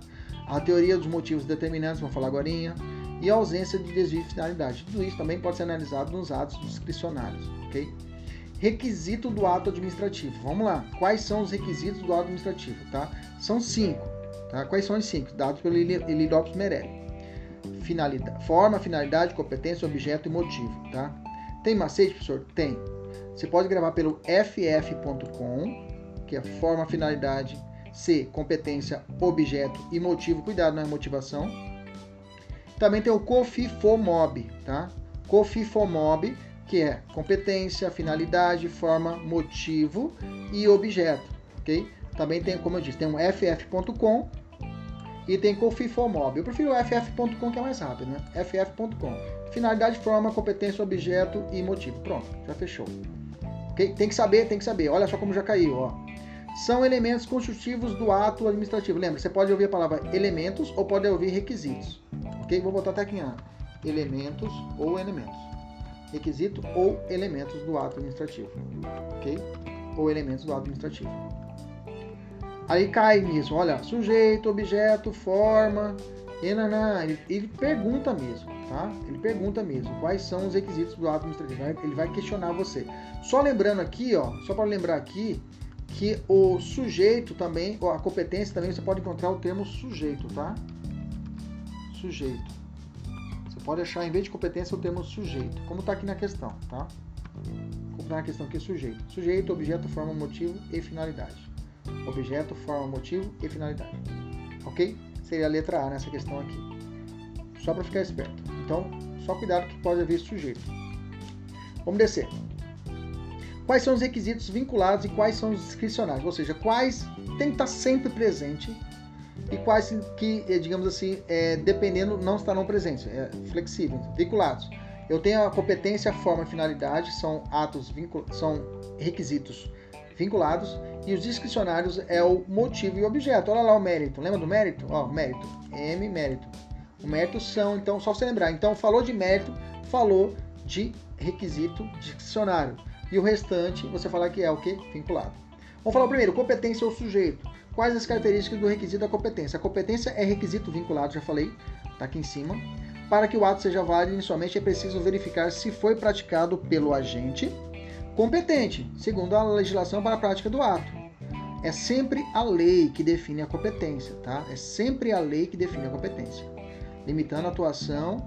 a teoria dos motivos determinantes, vamos falar agora, e a ausência de desvio de finalidade. Tudo isso também pode ser analisado nos atos discricionários. ok? Requisito do ato administrativo. Vamos lá. Quais são os requisitos do ato administrativo? Tá? São cinco. Tá? Quais são os cinco? Dados pelo Eli Lopes Merelli finalidade, forma, finalidade, competência, objeto e motivo, tá? Tem macete, professor? Tem. Você pode gravar pelo ff.com, que é forma, finalidade, C, competência, objeto e motivo. Cuidado na é motivação. Também tem o COFIFOMOB, tá? COFIFOMOB, que é competência, finalidade, forma, motivo e objeto, ok? Também tem, como eu disse, tem um ff.com e tem com o FIFOMOB. Eu prefiro o ff.com que é mais rápido, né? ff.com. Finalidade, forma, competência, objeto e motivo. Pronto, já fechou. Okay? Tem que saber, tem que saber. Olha só como já caiu, ó. São elementos constitutivos do ato administrativo. Lembra, você pode ouvir a palavra elementos ou pode ouvir requisitos. Ok? Vou botar até aqui A. Elementos ou elementos. Requisito ou elementos do ato administrativo. Ok? Ou elementos do ato administrativo. Aí cai nisso, olha, sujeito, objeto, forma, enanã, ele, ele pergunta mesmo, tá? Ele pergunta mesmo quais são os requisitos do ato administrativo, ele vai questionar você. Só lembrando aqui, ó, só para lembrar aqui, que o sujeito também, a competência também você pode encontrar o termo sujeito, tá? Sujeito. Você pode achar, em vez de competência, o termo sujeito, como está aqui na questão, tá? Como está na questão aqui, sujeito. Sujeito, objeto, forma, motivo e finalidade objeto, forma, motivo e finalidade. Ok? Seria a letra A nessa questão aqui. Só para ficar esperto. Então, só cuidado que pode haver sujeito. Vamos descer. Quais são os requisitos vinculados e quais são os discricionários? Ou seja, quais tem que estar sempre presente e quais que, eh, digamos assim, é, dependendo, não estarão presentes. É flexível. Vinculados. Eu tenho a competência, a forma e finalidade, são atos, são requisitos vinculados e os discricionários é o motivo e o objeto. Olha lá o mérito. Lembra do mérito? Ó, mérito. M, mérito. O mérito são, então, só você lembrar. Então, falou de mérito, falou de requisito discricionário. E o restante, você falar que é o que? Vinculado. Vamos falar primeiro, competência ou sujeito. Quais as características do requisito da competência? A competência é requisito vinculado, já falei, tá aqui em cima. Para que o ato seja válido, inicialmente é preciso verificar se foi praticado pelo agente competente, segundo a legislação para a prática do ato. É sempre a lei que define a competência, tá? É sempre a lei que define a competência, limitando a atuação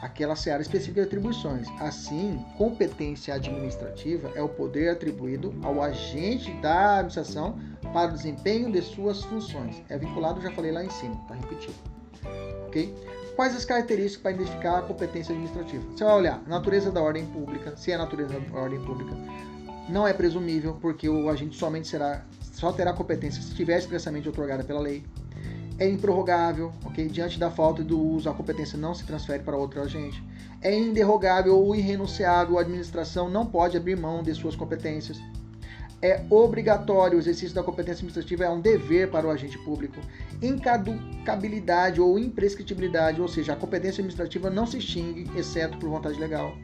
àquela seara específica de atribuições. Assim, competência administrativa é o poder atribuído ao agente da administração para o desempenho de suas funções. É vinculado, já falei lá em cima, tá repetido. OK? Quais as características para identificar a competência administrativa? Você vai olhar natureza da ordem pública, se é natureza da ordem pública, não é presumível, porque o agente somente será, só terá competência se estiver expressamente otorgada pela lei. É improrrogável, ok? Diante da falta do uso, a competência não se transfere para outro agente. É inderrogável ou irrenunciável, a administração não pode abrir mão de suas competências é obrigatório, o exercício da competência administrativa é um dever para o agente público. Incaducabilidade ou imprescritibilidade, ou seja, a competência administrativa não se extingue, exceto por vontade legal.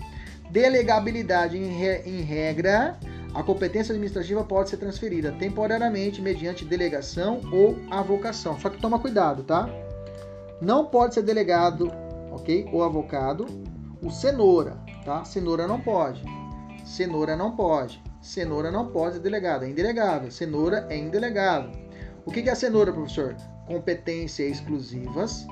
Delegabilidade, em, re, em regra, a competência administrativa pode ser transferida temporariamente mediante delegação ou avocação. Só que toma cuidado, tá? Não pode ser delegado, ok? Ou avocado. O cenoura, tá? Cenoura não pode. Cenoura não pode. Cenoura não pode ser delegada, é indelegável. Cenoura é indelegável. O que é a cenoura, professor? Competências exclusivas,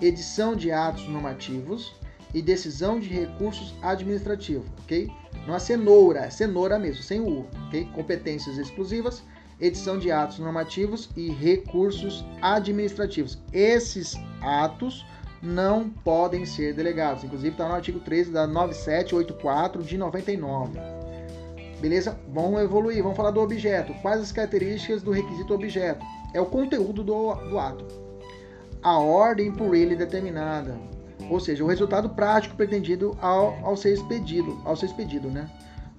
edição de atos normativos, e decisão de recursos administrativos, ok? Não é cenoura, é cenoura mesmo, sem o U? Competências exclusivas, edição de atos normativos e recursos administrativos. Esses atos não podem ser delegados. Inclusive está no artigo 13 da 9784 de 99. Beleza? Vamos evoluir, vamos falar do objeto. Quais as características do requisito objeto? É o conteúdo do, do ato. A ordem por ele determinada. Ou seja, o resultado prático pretendido ao, ao ser expedido, ao ser expedido, né?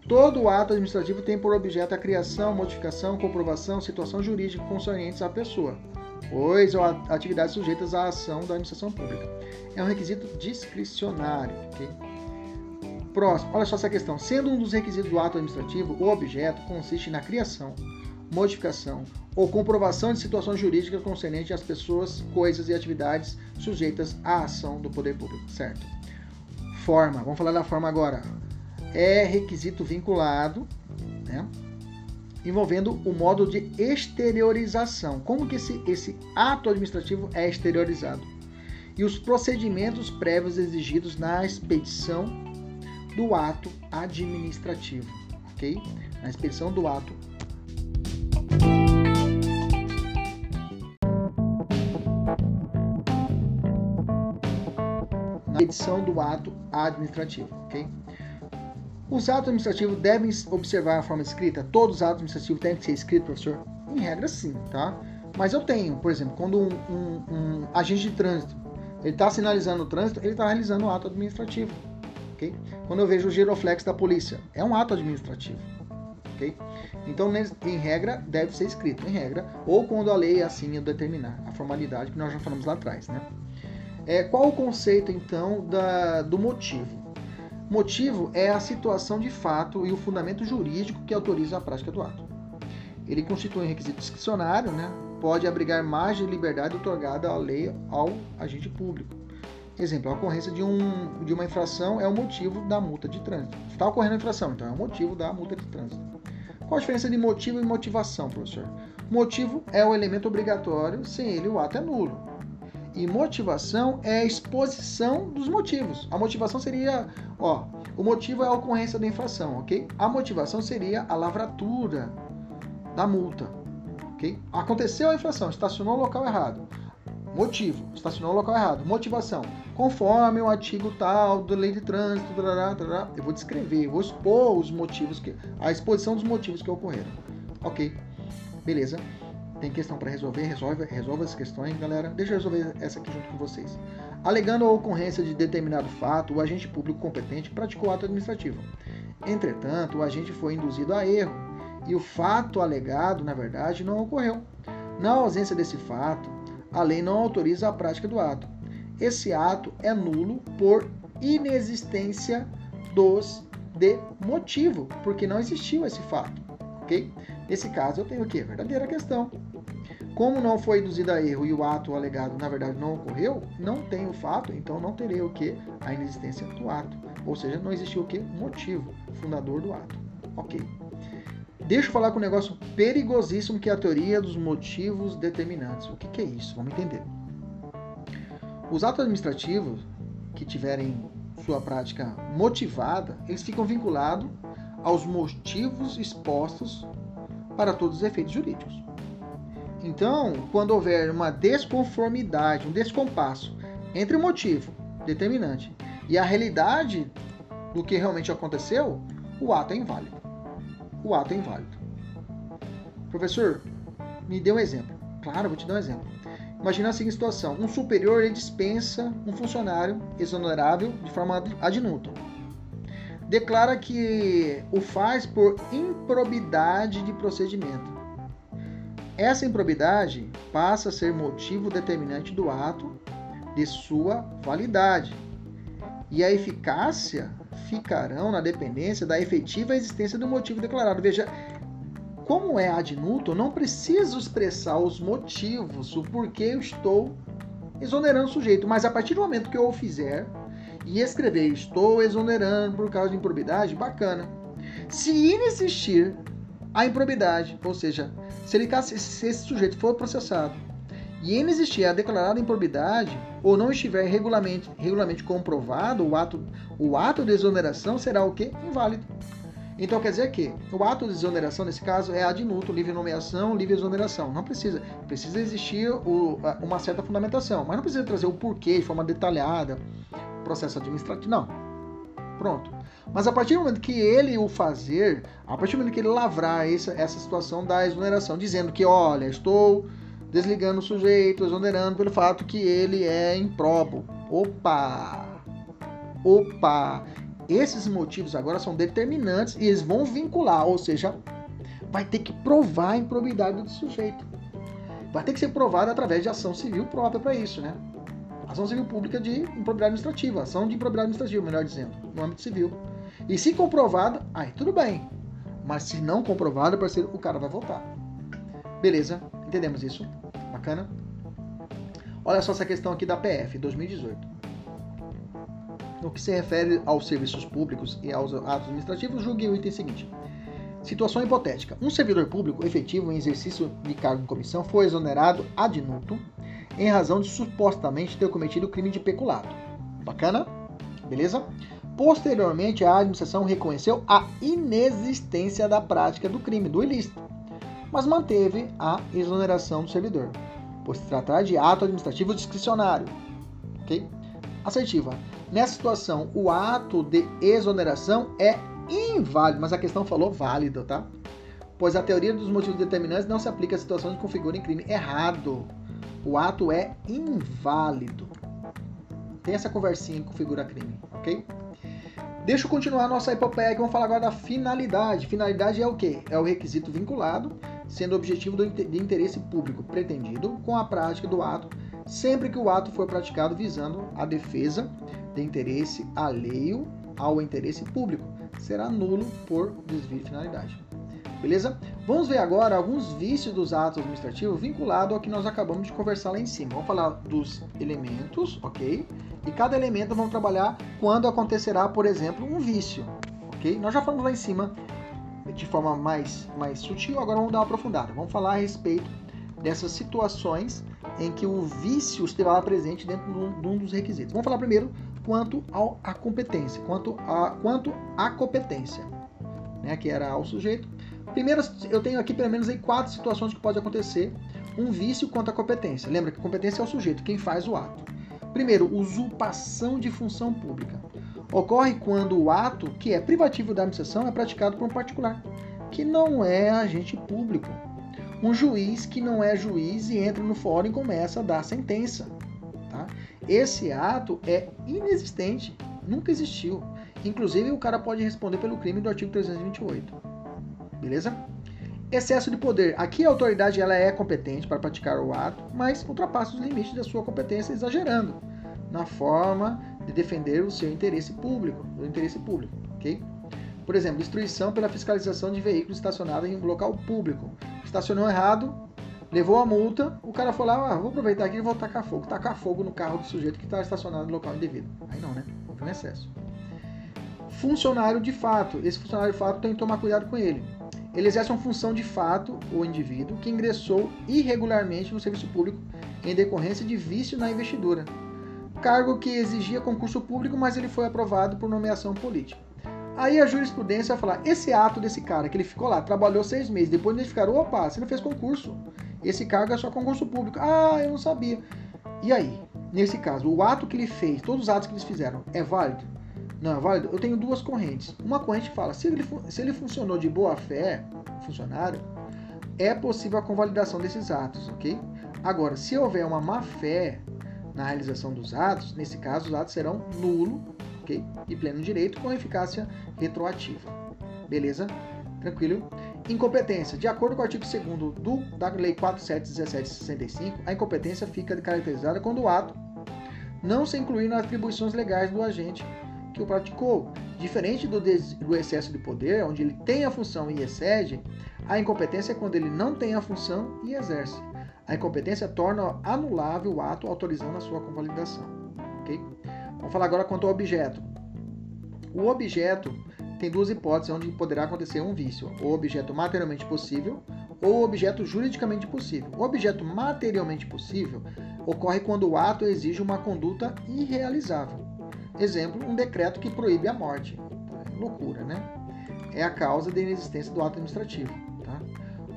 Todo ato administrativo tem por objeto a criação, modificação, comprovação, situação jurídica concernentes à pessoa, pois ou atividades sujeitas à ação da administração pública. É um requisito discricionário. Okay? Próximo, olha só essa questão. Sendo um dos requisitos do ato administrativo, o objeto consiste na criação, modificação ou comprovação de situações jurídicas concernentes às pessoas, coisas e atividades sujeitas à ação do poder público, certo? Forma, vamos falar da forma agora. É requisito vinculado, né? envolvendo o modo de exteriorização. Como que esse, esse ato administrativo é exteriorizado? E os procedimentos prévios exigidos na expedição do ato administrativo, ok? Na expedição do ato na edição do ato administrativo, ok? Os atos administrativos devem observar a forma escrita? Todos os atos administrativos têm que ser escritos, professor? Em regra, sim, tá? Mas eu tenho, por exemplo, quando um, um, um agente de trânsito ele está sinalizando o trânsito, ele está realizando um ato administrativo, ok? Quando eu vejo o giroflex da polícia, é um ato administrativo, ok? Então, em regra, deve ser escrito, em regra, ou quando a lei assim determinar a formalidade que nós já falamos lá atrás, né? É, qual o conceito, então, da, do motivo? Motivo é a situação de fato e o fundamento jurídico que autoriza a prática do ato. Ele constitui um requisito discricionário, né? pode abrigar margem de liberdade otorgada à lei ao agente público. Exemplo, a ocorrência de, um, de uma infração é o motivo da multa de trânsito. Está ocorrendo a infração, então é o motivo da multa de trânsito. Qual a diferença de motivo e motivação, professor? Motivo é o elemento obrigatório, sem ele o ato é nulo. E motivação é a exposição dos motivos. A motivação seria, ó, o motivo é a ocorrência da infração, ok? A motivação seria a lavratura da multa. Okay? Aconteceu a infração, estacionou no local errado. Motivo, estacionou no local errado. Motivação, conforme o artigo tal da lei de trânsito, eu vou descrever, vou expor os motivos, que, a exposição dos motivos que ocorreram. Ok, beleza. Tem questão para resolver, resolve, resolve as questões, galera. Deixa eu resolver essa aqui junto com vocês. Alegando a ocorrência de determinado fato, o agente público competente praticou ato administrativo. Entretanto, o agente foi induzido a erro e o fato alegado, na verdade, não ocorreu. Na ausência desse fato, a lei não autoriza a prática do ato. Esse ato é nulo por inexistência dos de motivo, porque não existiu esse fato, ok? Nesse caso, eu tenho aqui a verdadeira questão. Como não foi induzido a erro e o ato alegado, na verdade, não ocorreu, não tem o fato, então não terei o que? A inexistência do ato. Ou seja, não existiu o que? Motivo fundador do ato. Ok. Deixa eu falar com um negócio perigosíssimo que é a teoria dos motivos determinantes. O que, que é isso? Vamos entender. Os atos administrativos que tiverem sua prática motivada, eles ficam vinculados aos motivos expostos para todos os efeitos jurídicos. Então, quando houver uma desconformidade, um descompasso entre o motivo determinante e a realidade do que realmente aconteceu, o ato é inválido o ato é inválido. Professor, me dê um exemplo. Claro, vou te dar um exemplo. Imagina a seguinte situação: um superior dispensa um funcionário exonerável de forma ad nutum. Declara que o faz por improbidade de procedimento. Essa improbidade passa a ser motivo determinante do ato de sua validade. E a eficácia ficarão na dependência da efetiva existência do motivo declarado. Veja, como é ad nutum, não preciso expressar os motivos, o porquê eu estou exonerando o sujeito, mas a partir do momento que eu o fizer e escrever estou exonerando por causa de improbidade, bacana. Se inexistir a improbidade, ou seja, se, ele, se esse sujeito for processado e ainda existir a declarada improbidade ou não estiver regularmente, regularmente comprovado, o ato, o ato de exoneração será o quê? Inválido. Então quer dizer que o ato de exoneração, nesse caso, é ad nutum, livre nomeação, livre exoneração. Não precisa. Precisa existir o, uma certa fundamentação, mas não precisa trazer o porquê de forma detalhada, processo administrativo. Não. Pronto. Mas a partir do momento que ele o fazer, a partir do momento que ele lavrar essa, essa situação da exoneração, dizendo que, olha, estou desligando o sujeito, exonerando pelo fato que ele é improbo. Opa! Opa! Esses motivos agora são determinantes e eles vão vincular, ou seja, vai ter que provar a improbidade do sujeito. Vai ter que ser provado através de ação civil própria para isso, né? Ação civil pública de improbidade administrativa, ação de improbidade administrativa, melhor dizendo, no âmbito civil. E se comprovado, aí tudo bem. Mas se não comprovado, parceiro, o cara vai voltar. Beleza? Entendemos isso? Bacana? Olha só essa questão aqui da PF 2018. No que se refere aos serviços públicos e aos atos administrativos, julgue o item seguinte. Situação hipotética. Um servidor público efetivo em exercício de cargo em comissão foi exonerado ad nutum em razão de supostamente ter cometido crime de peculado. Bacana? Beleza? Posteriormente, a administração reconheceu a inexistência da prática do crime, do ilícito, mas manteve a exoneração do servidor, por se tratar de ato administrativo discricionário. Ok? Assertiva. Nessa situação, o ato de exoneração é inválido, mas a questão falou válido, tá? Pois a teoria dos motivos determinantes não se aplica a situações que configuram crime errado. O ato é inválido. Tem essa conversinha que configura crime, ok? Deixa eu continuar nossa epopeia, vamos falar agora da finalidade. Finalidade é o quê? É o requisito vinculado, sendo objetivo de interesse público pretendido com a prática do ato, sempre que o ato for praticado visando a defesa de interesse alheio ao interesse público, será nulo por desvio de finalidade. Beleza? Vamos ver agora alguns vícios dos atos administrativos vinculados ao que nós acabamos de conversar lá em cima. Vamos falar dos elementos, ok? E cada elemento vamos trabalhar quando acontecerá, por exemplo, um vício, ok? Nós já falamos lá em cima de forma mais, mais sutil, agora vamos dar uma aprofundada. Vamos falar a respeito dessas situações em que o vício estará presente dentro de um dos requisitos. Vamos falar primeiro quanto à competência, quanto a, quanto à competência, né, que era ao sujeito. Primeiro, eu tenho aqui pelo menos aí quatro situações que pode acontecer um vício quanto à competência. Lembra que competência é o sujeito, quem faz o ato. Primeiro, usurpação de função pública. Ocorre quando o ato, que é privativo da administração, é praticado por um particular, que não é agente público. Um juiz que não é juiz e entra no fórum e começa a dar sentença. Tá? Esse ato é inexistente, nunca existiu. Inclusive, o cara pode responder pelo crime do artigo 328. Beleza? Excesso de poder. Aqui a autoridade ela é competente para praticar o ato, mas ultrapassa os limites da sua competência exagerando na forma de defender o seu interesse público, o interesse público, ok? Por exemplo, destruição pela fiscalização de veículos estacionados em um local público. Estacionou errado, levou a multa, o cara foi lá, ah, vou aproveitar aqui e vou tacar fogo. Tacar fogo no carro do sujeito que está estacionado no local indevido. Aí não, né? Houve um excesso. Funcionário de fato. Esse funcionário de fato tem que tomar cuidado com ele. Ele exerce uma função de fato, o indivíduo, que ingressou irregularmente no serviço público em decorrência de vício na investidura. Cargo que exigia concurso público, mas ele foi aprovado por nomeação política. Aí a jurisprudência vai falar: esse ato desse cara, que ele ficou lá, trabalhou seis meses, depois identificaram: opa, você não fez concurso. Esse cargo é só concurso público. Ah, eu não sabia. E aí? Nesse caso, o ato que ele fez, todos os atos que eles fizeram, é válido? Não é válido, eu tenho duas correntes. Uma corrente fala, se ele, se ele funcionou de boa fé, funcionário, é possível a convalidação desses atos, ok? Agora, se houver uma má fé na realização dos atos, nesse caso os atos serão nulo, ok? E pleno direito com eficácia retroativa. Beleza? Tranquilo? Incompetência. De acordo com o artigo 2 do, da Lei 471765, a incompetência fica caracterizada quando o ato não se incluir nas atribuições legais do agente que o praticou. Diferente do, do excesso de poder, onde ele tem a função e excede, a incompetência é quando ele não tem a função e exerce. A incompetência torna anulável o ato autorizando a sua convalidação. Okay? Vamos falar agora quanto ao objeto. O objeto tem duas hipóteses onde poderá acontecer um vício: o objeto materialmente possível ou objeto juridicamente possível. O objeto materialmente possível ocorre quando o ato exige uma conduta irrealizável. Exemplo, um decreto que proíbe a morte. Loucura, né? É a causa da inexistência do ato administrativo. Tá?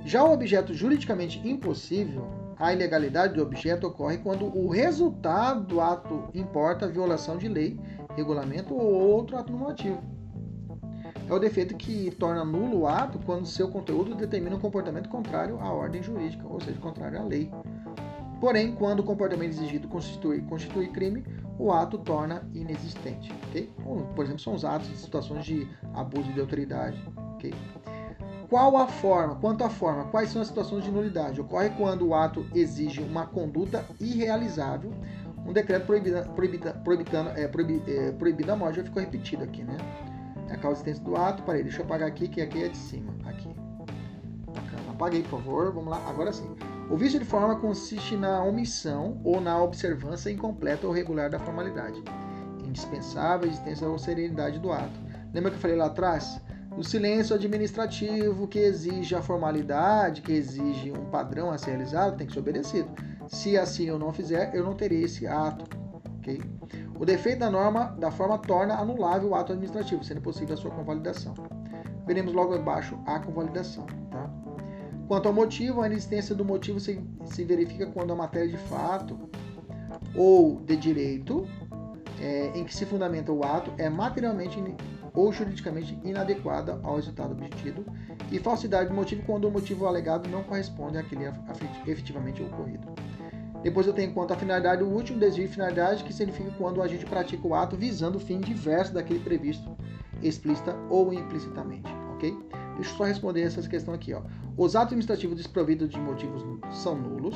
Já o objeto juridicamente impossível, a ilegalidade do objeto ocorre quando o resultado do ato importa a violação de lei, regulamento ou outro ato normativo é o defeito que torna nulo o ato quando seu conteúdo determina um comportamento contrário à ordem jurídica, ou seja, contrário à lei. Porém, quando o comportamento exigido constitui, constitui crime, o ato torna inexistente. Okay? Por exemplo, são os atos de situações de abuso de autoridade. Qual a forma? Quanto à forma, quais são as situações de nulidade? Ocorre quando o ato exige uma conduta irrealizável. Um decreto proibida, proibida, proibitando, é, proibi, é, a morte já ficou repetido aqui, né? É a causa existência do ato. Parei, deixa eu apagar aqui, que aqui é de cima. Aqui. Bacana. Apaguei, por favor. Vamos lá. Agora sim. O vício de forma consiste na omissão ou na observância incompleta ou regular da formalidade. Indispensável a existência ou serenidade do ato. Lembra que eu falei lá atrás? O silêncio administrativo que exige a formalidade, que exige um padrão a ser realizado, tem que ser obedecido. Se assim eu não fizer, eu não terei esse ato. ok? O defeito da norma da forma torna anulável o ato administrativo, sendo possível a sua convalidação. Veremos logo abaixo a convalidação. Tá? Quanto ao motivo, a inexistência do motivo se, se verifica quando a matéria de fato ou de direito é, em que se fundamenta o ato é materialmente ou juridicamente inadequada ao resultado obtido e falsidade do motivo quando o motivo alegado não corresponde àquele efetivamente ocorrido. Depois eu tenho quanto à finalidade o último desvio de finalidade, que significa quando o agente pratica o ato visando o fim diverso daquele previsto, explícita ou implicitamente, ok? Deixa eu só responder essas questões aqui, ó. Os atos administrativos desprovidos de motivos são nulos,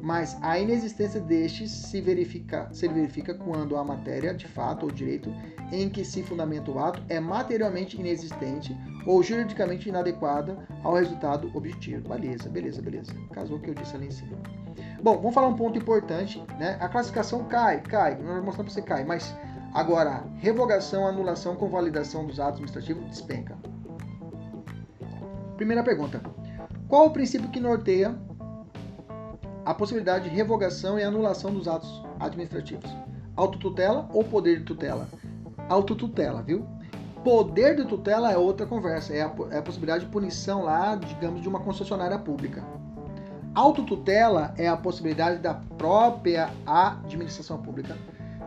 mas a inexistência destes se verifica, se verifica quando a matéria, de fato ou direito, em que se fundamenta o ato é materialmente inexistente ou juridicamente inadequada ao resultado objetivo. Beleza, beleza, beleza. Casou o que eu disse ali em cima. Bom, vamos falar um ponto importante, né? A classificação cai, cai, nós mostramos para você cai, mas agora revogação, anulação, convalidação dos atos administrativos despenca. Primeira pergunta: qual o princípio que norteia a possibilidade de revogação e anulação dos atos administrativos? Autotutela ou poder de tutela? Autotutela, viu? Poder de tutela é outra conversa, é a, é a possibilidade de punição lá, digamos, de uma concessionária pública. Autotutela é a possibilidade da própria administração pública,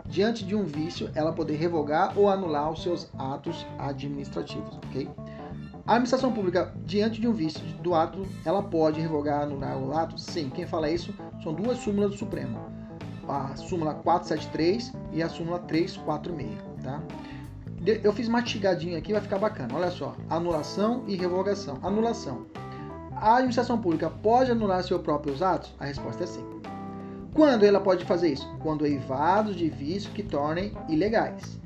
diante de um vício, ela poder revogar ou anular os seus atos administrativos, ok? A administração pública, diante de um vício do ato, ela pode revogar, anular o ato? Sim. Quem fala isso são duas súmulas do Supremo. A súmula 473 e a súmula 346, tá? Eu fiz mastigadinho aqui, vai ficar bacana. Olha só, anulação e revogação. Anulação a administração pública pode anular seus próprios atos? A resposta é sim. Quando ela pode fazer isso? Quando eivados de vício que tornem ilegais.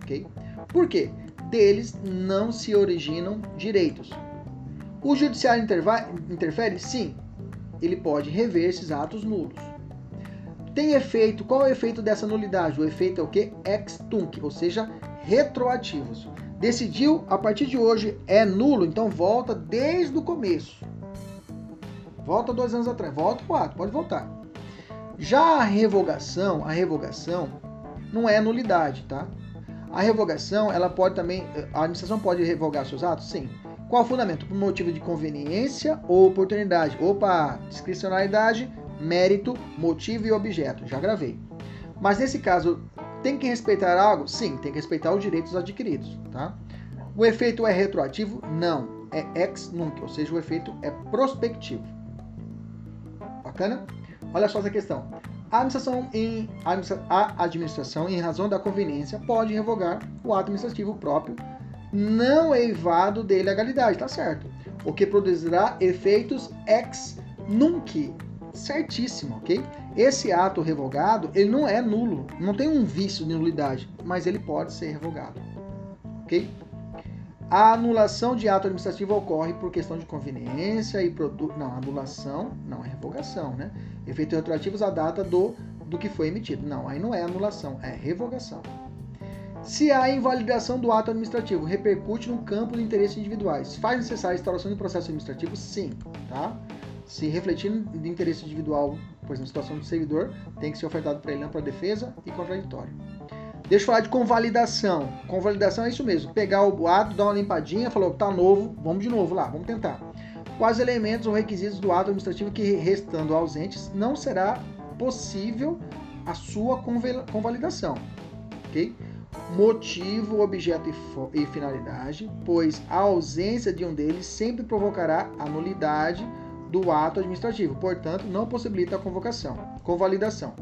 Ok? Por quê? Deles não se originam direitos. O judiciário interfere? Sim. Ele pode rever esses atos nulos. Tem efeito, qual é o efeito dessa nulidade? O efeito é o que? Ex tunc, ou seja, retroativos. Decidiu, a partir de hoje é nulo, então volta desde o começo. Volta dois anos atrás, volta o ato, pode voltar. Já a revogação, a revogação não é nulidade, tá? A revogação, ela pode também, a administração pode revogar seus atos? Sim. Qual o fundamento? Por motivo de conveniência ou oportunidade. Opa, discricionalidade, mérito, motivo e objeto. Já gravei. Mas nesse caso, tem que respeitar algo? Sim, tem que respeitar os direitos adquiridos, tá? O efeito é retroativo? Não, é ex nunc, ou seja, o efeito é prospectivo. Bacana? Olha só essa questão. A administração, em, a administração, em razão da conveniência, pode revogar o ato administrativo próprio não eivado de ilegalidade, tá certo? O que produzirá efeitos ex nunc. Certíssimo, ok? Esse ato revogado, ele não é nulo, não tem um vício de nulidade, mas ele pode ser revogado, ok? A anulação de ato administrativo ocorre por questão de conveniência e produto. Não, anulação não é revogação, né? Efeitos retroativos à data do, do que foi emitido. Não, aí não é anulação, é revogação. Se há invalidação do ato administrativo, repercute no campo de interesses individuais. Faz necessária a instauração de processo administrativo? Sim, tá? Se refletir no interesse individual, pois na situação do servidor, tem que ser ofertado para ele para defesa e contraditório. Deixa eu falar de convalidação. Convalidação é isso mesmo, pegar o ato, dar uma limpadinha, falou, tá novo, vamos de novo lá, vamos tentar. Quais elementos ou requisitos do ato administrativo que, restando ausentes, não será possível a sua convalidação, ok? Motivo, objeto e, e finalidade, pois a ausência de um deles sempre provocará a nulidade do ato administrativo, portanto, não possibilita a convocação, convalidação.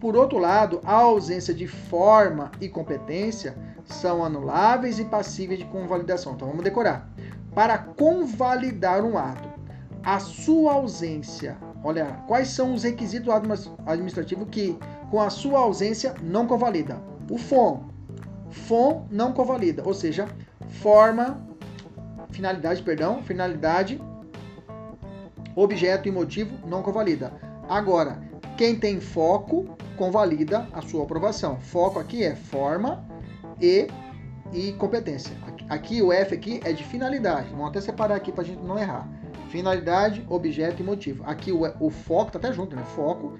Por outro lado, a ausência de forma e competência são anuláveis e passíveis de convalidação. Então vamos decorar. Para convalidar um ato, a sua ausência, olha, quais são os requisitos administrativos que com a sua ausência não convalida? O FOM. FOM não convalida, ou seja, forma, finalidade, perdão, finalidade, objeto e motivo não convalida. Agora, quem tem foco convalida a sua aprovação. Foco aqui é forma e, e competência. Aqui o F aqui é de finalidade. Vamos até separar aqui para a gente não errar. Finalidade, objeto e motivo. Aqui o, o foco tá até junto, né? Foco.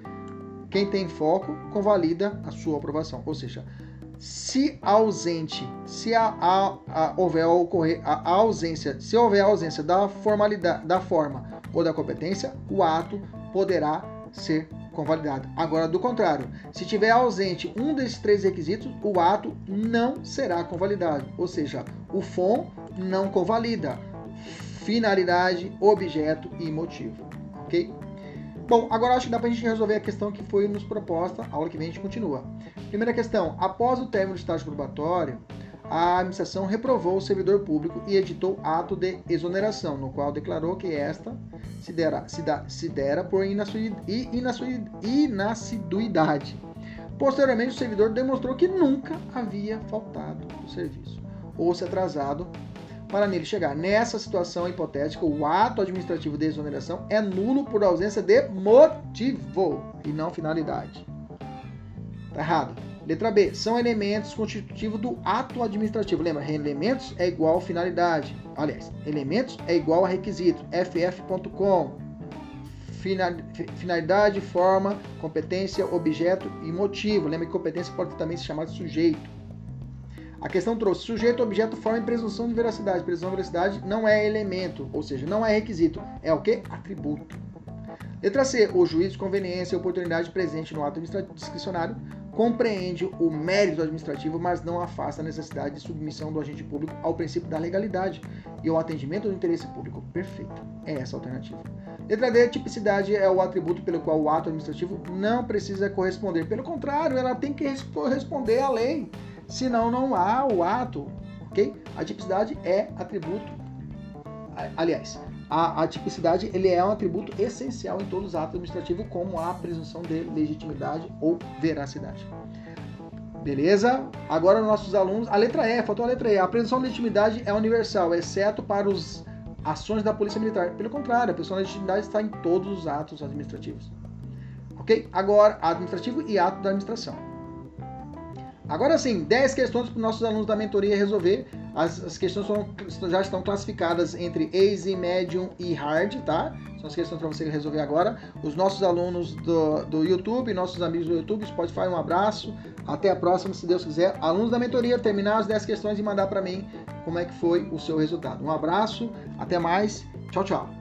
Quem tem foco convalida a sua aprovação. Ou seja, se ausente, se a, a, a houver ocorrer a, a ausência, se houver a ausência da formalidade, da forma ou da competência, o ato poderá ser convalidado. Agora, do contrário, se tiver ausente um desses três requisitos, o ato não será convalidado. Ou seja, o FOM não convalida finalidade, objeto e motivo. Ok? Bom, agora acho que dá para a gente resolver a questão que foi nos proposta. A aula que vem a gente continua. Primeira questão: após o término do estágio probatório, a administração reprovou o servidor público e editou ato de exoneração, no qual declarou que esta se dera, se da, se dera por inassiduidade. Posteriormente, o servidor demonstrou que nunca havia faltado o serviço ou se atrasado para nele chegar. Nessa situação hipotética, o ato administrativo de exoneração é nulo por ausência de motivo e não finalidade. Tá errado. Letra B. São elementos constitutivos do ato administrativo. Lembra? Elementos é igual a finalidade. Aliás, elementos é igual a requisito. ff.com. Finalidade, forma, competência, objeto e motivo. Lembra que competência pode também se chamar de sujeito. A questão trouxe sujeito, objeto, forma e presunção de veracidade. Presunção de veracidade não é elemento, ou seja, não é requisito. É o que? Atributo. Letra C. O juízo de conveniência e oportunidade presente no ato discricionário compreende o mérito administrativo, mas não afasta a necessidade de submissão do agente público ao princípio da legalidade e ao atendimento do interesse público. Perfeito. É essa a alternativa. Letra D, tipicidade é o atributo pelo qual o ato administrativo não precisa corresponder. Pelo contrário, ela tem que corresponder à lei. Senão não há o ato, ok? A tipicidade é atributo. Aliás, a, a, tipicidade ele é um atributo essencial em todos os atos administrativos, como a presunção de legitimidade ou veracidade. Beleza? Agora, nossos alunos. A letra E, faltou a letra E. A presunção de legitimidade é universal, exceto para as ações da Polícia Militar. Pelo contrário, a presunção de legitimidade está em todos os atos administrativos. Ok? Agora, administrativo e ato da administração. Agora sim, 10 questões para os nossos alunos da mentoria resolver. As, as questões são, já estão classificadas entre easy, medium e hard, tá? São as questões para você resolver agora. Os nossos alunos do, do YouTube, nossos amigos do YouTube, Spotify, um abraço. Até a próxima, se Deus quiser. Alunos da mentoria, terminar as 10 questões e mandar para mim como é que foi o seu resultado. Um abraço, até mais. Tchau, tchau.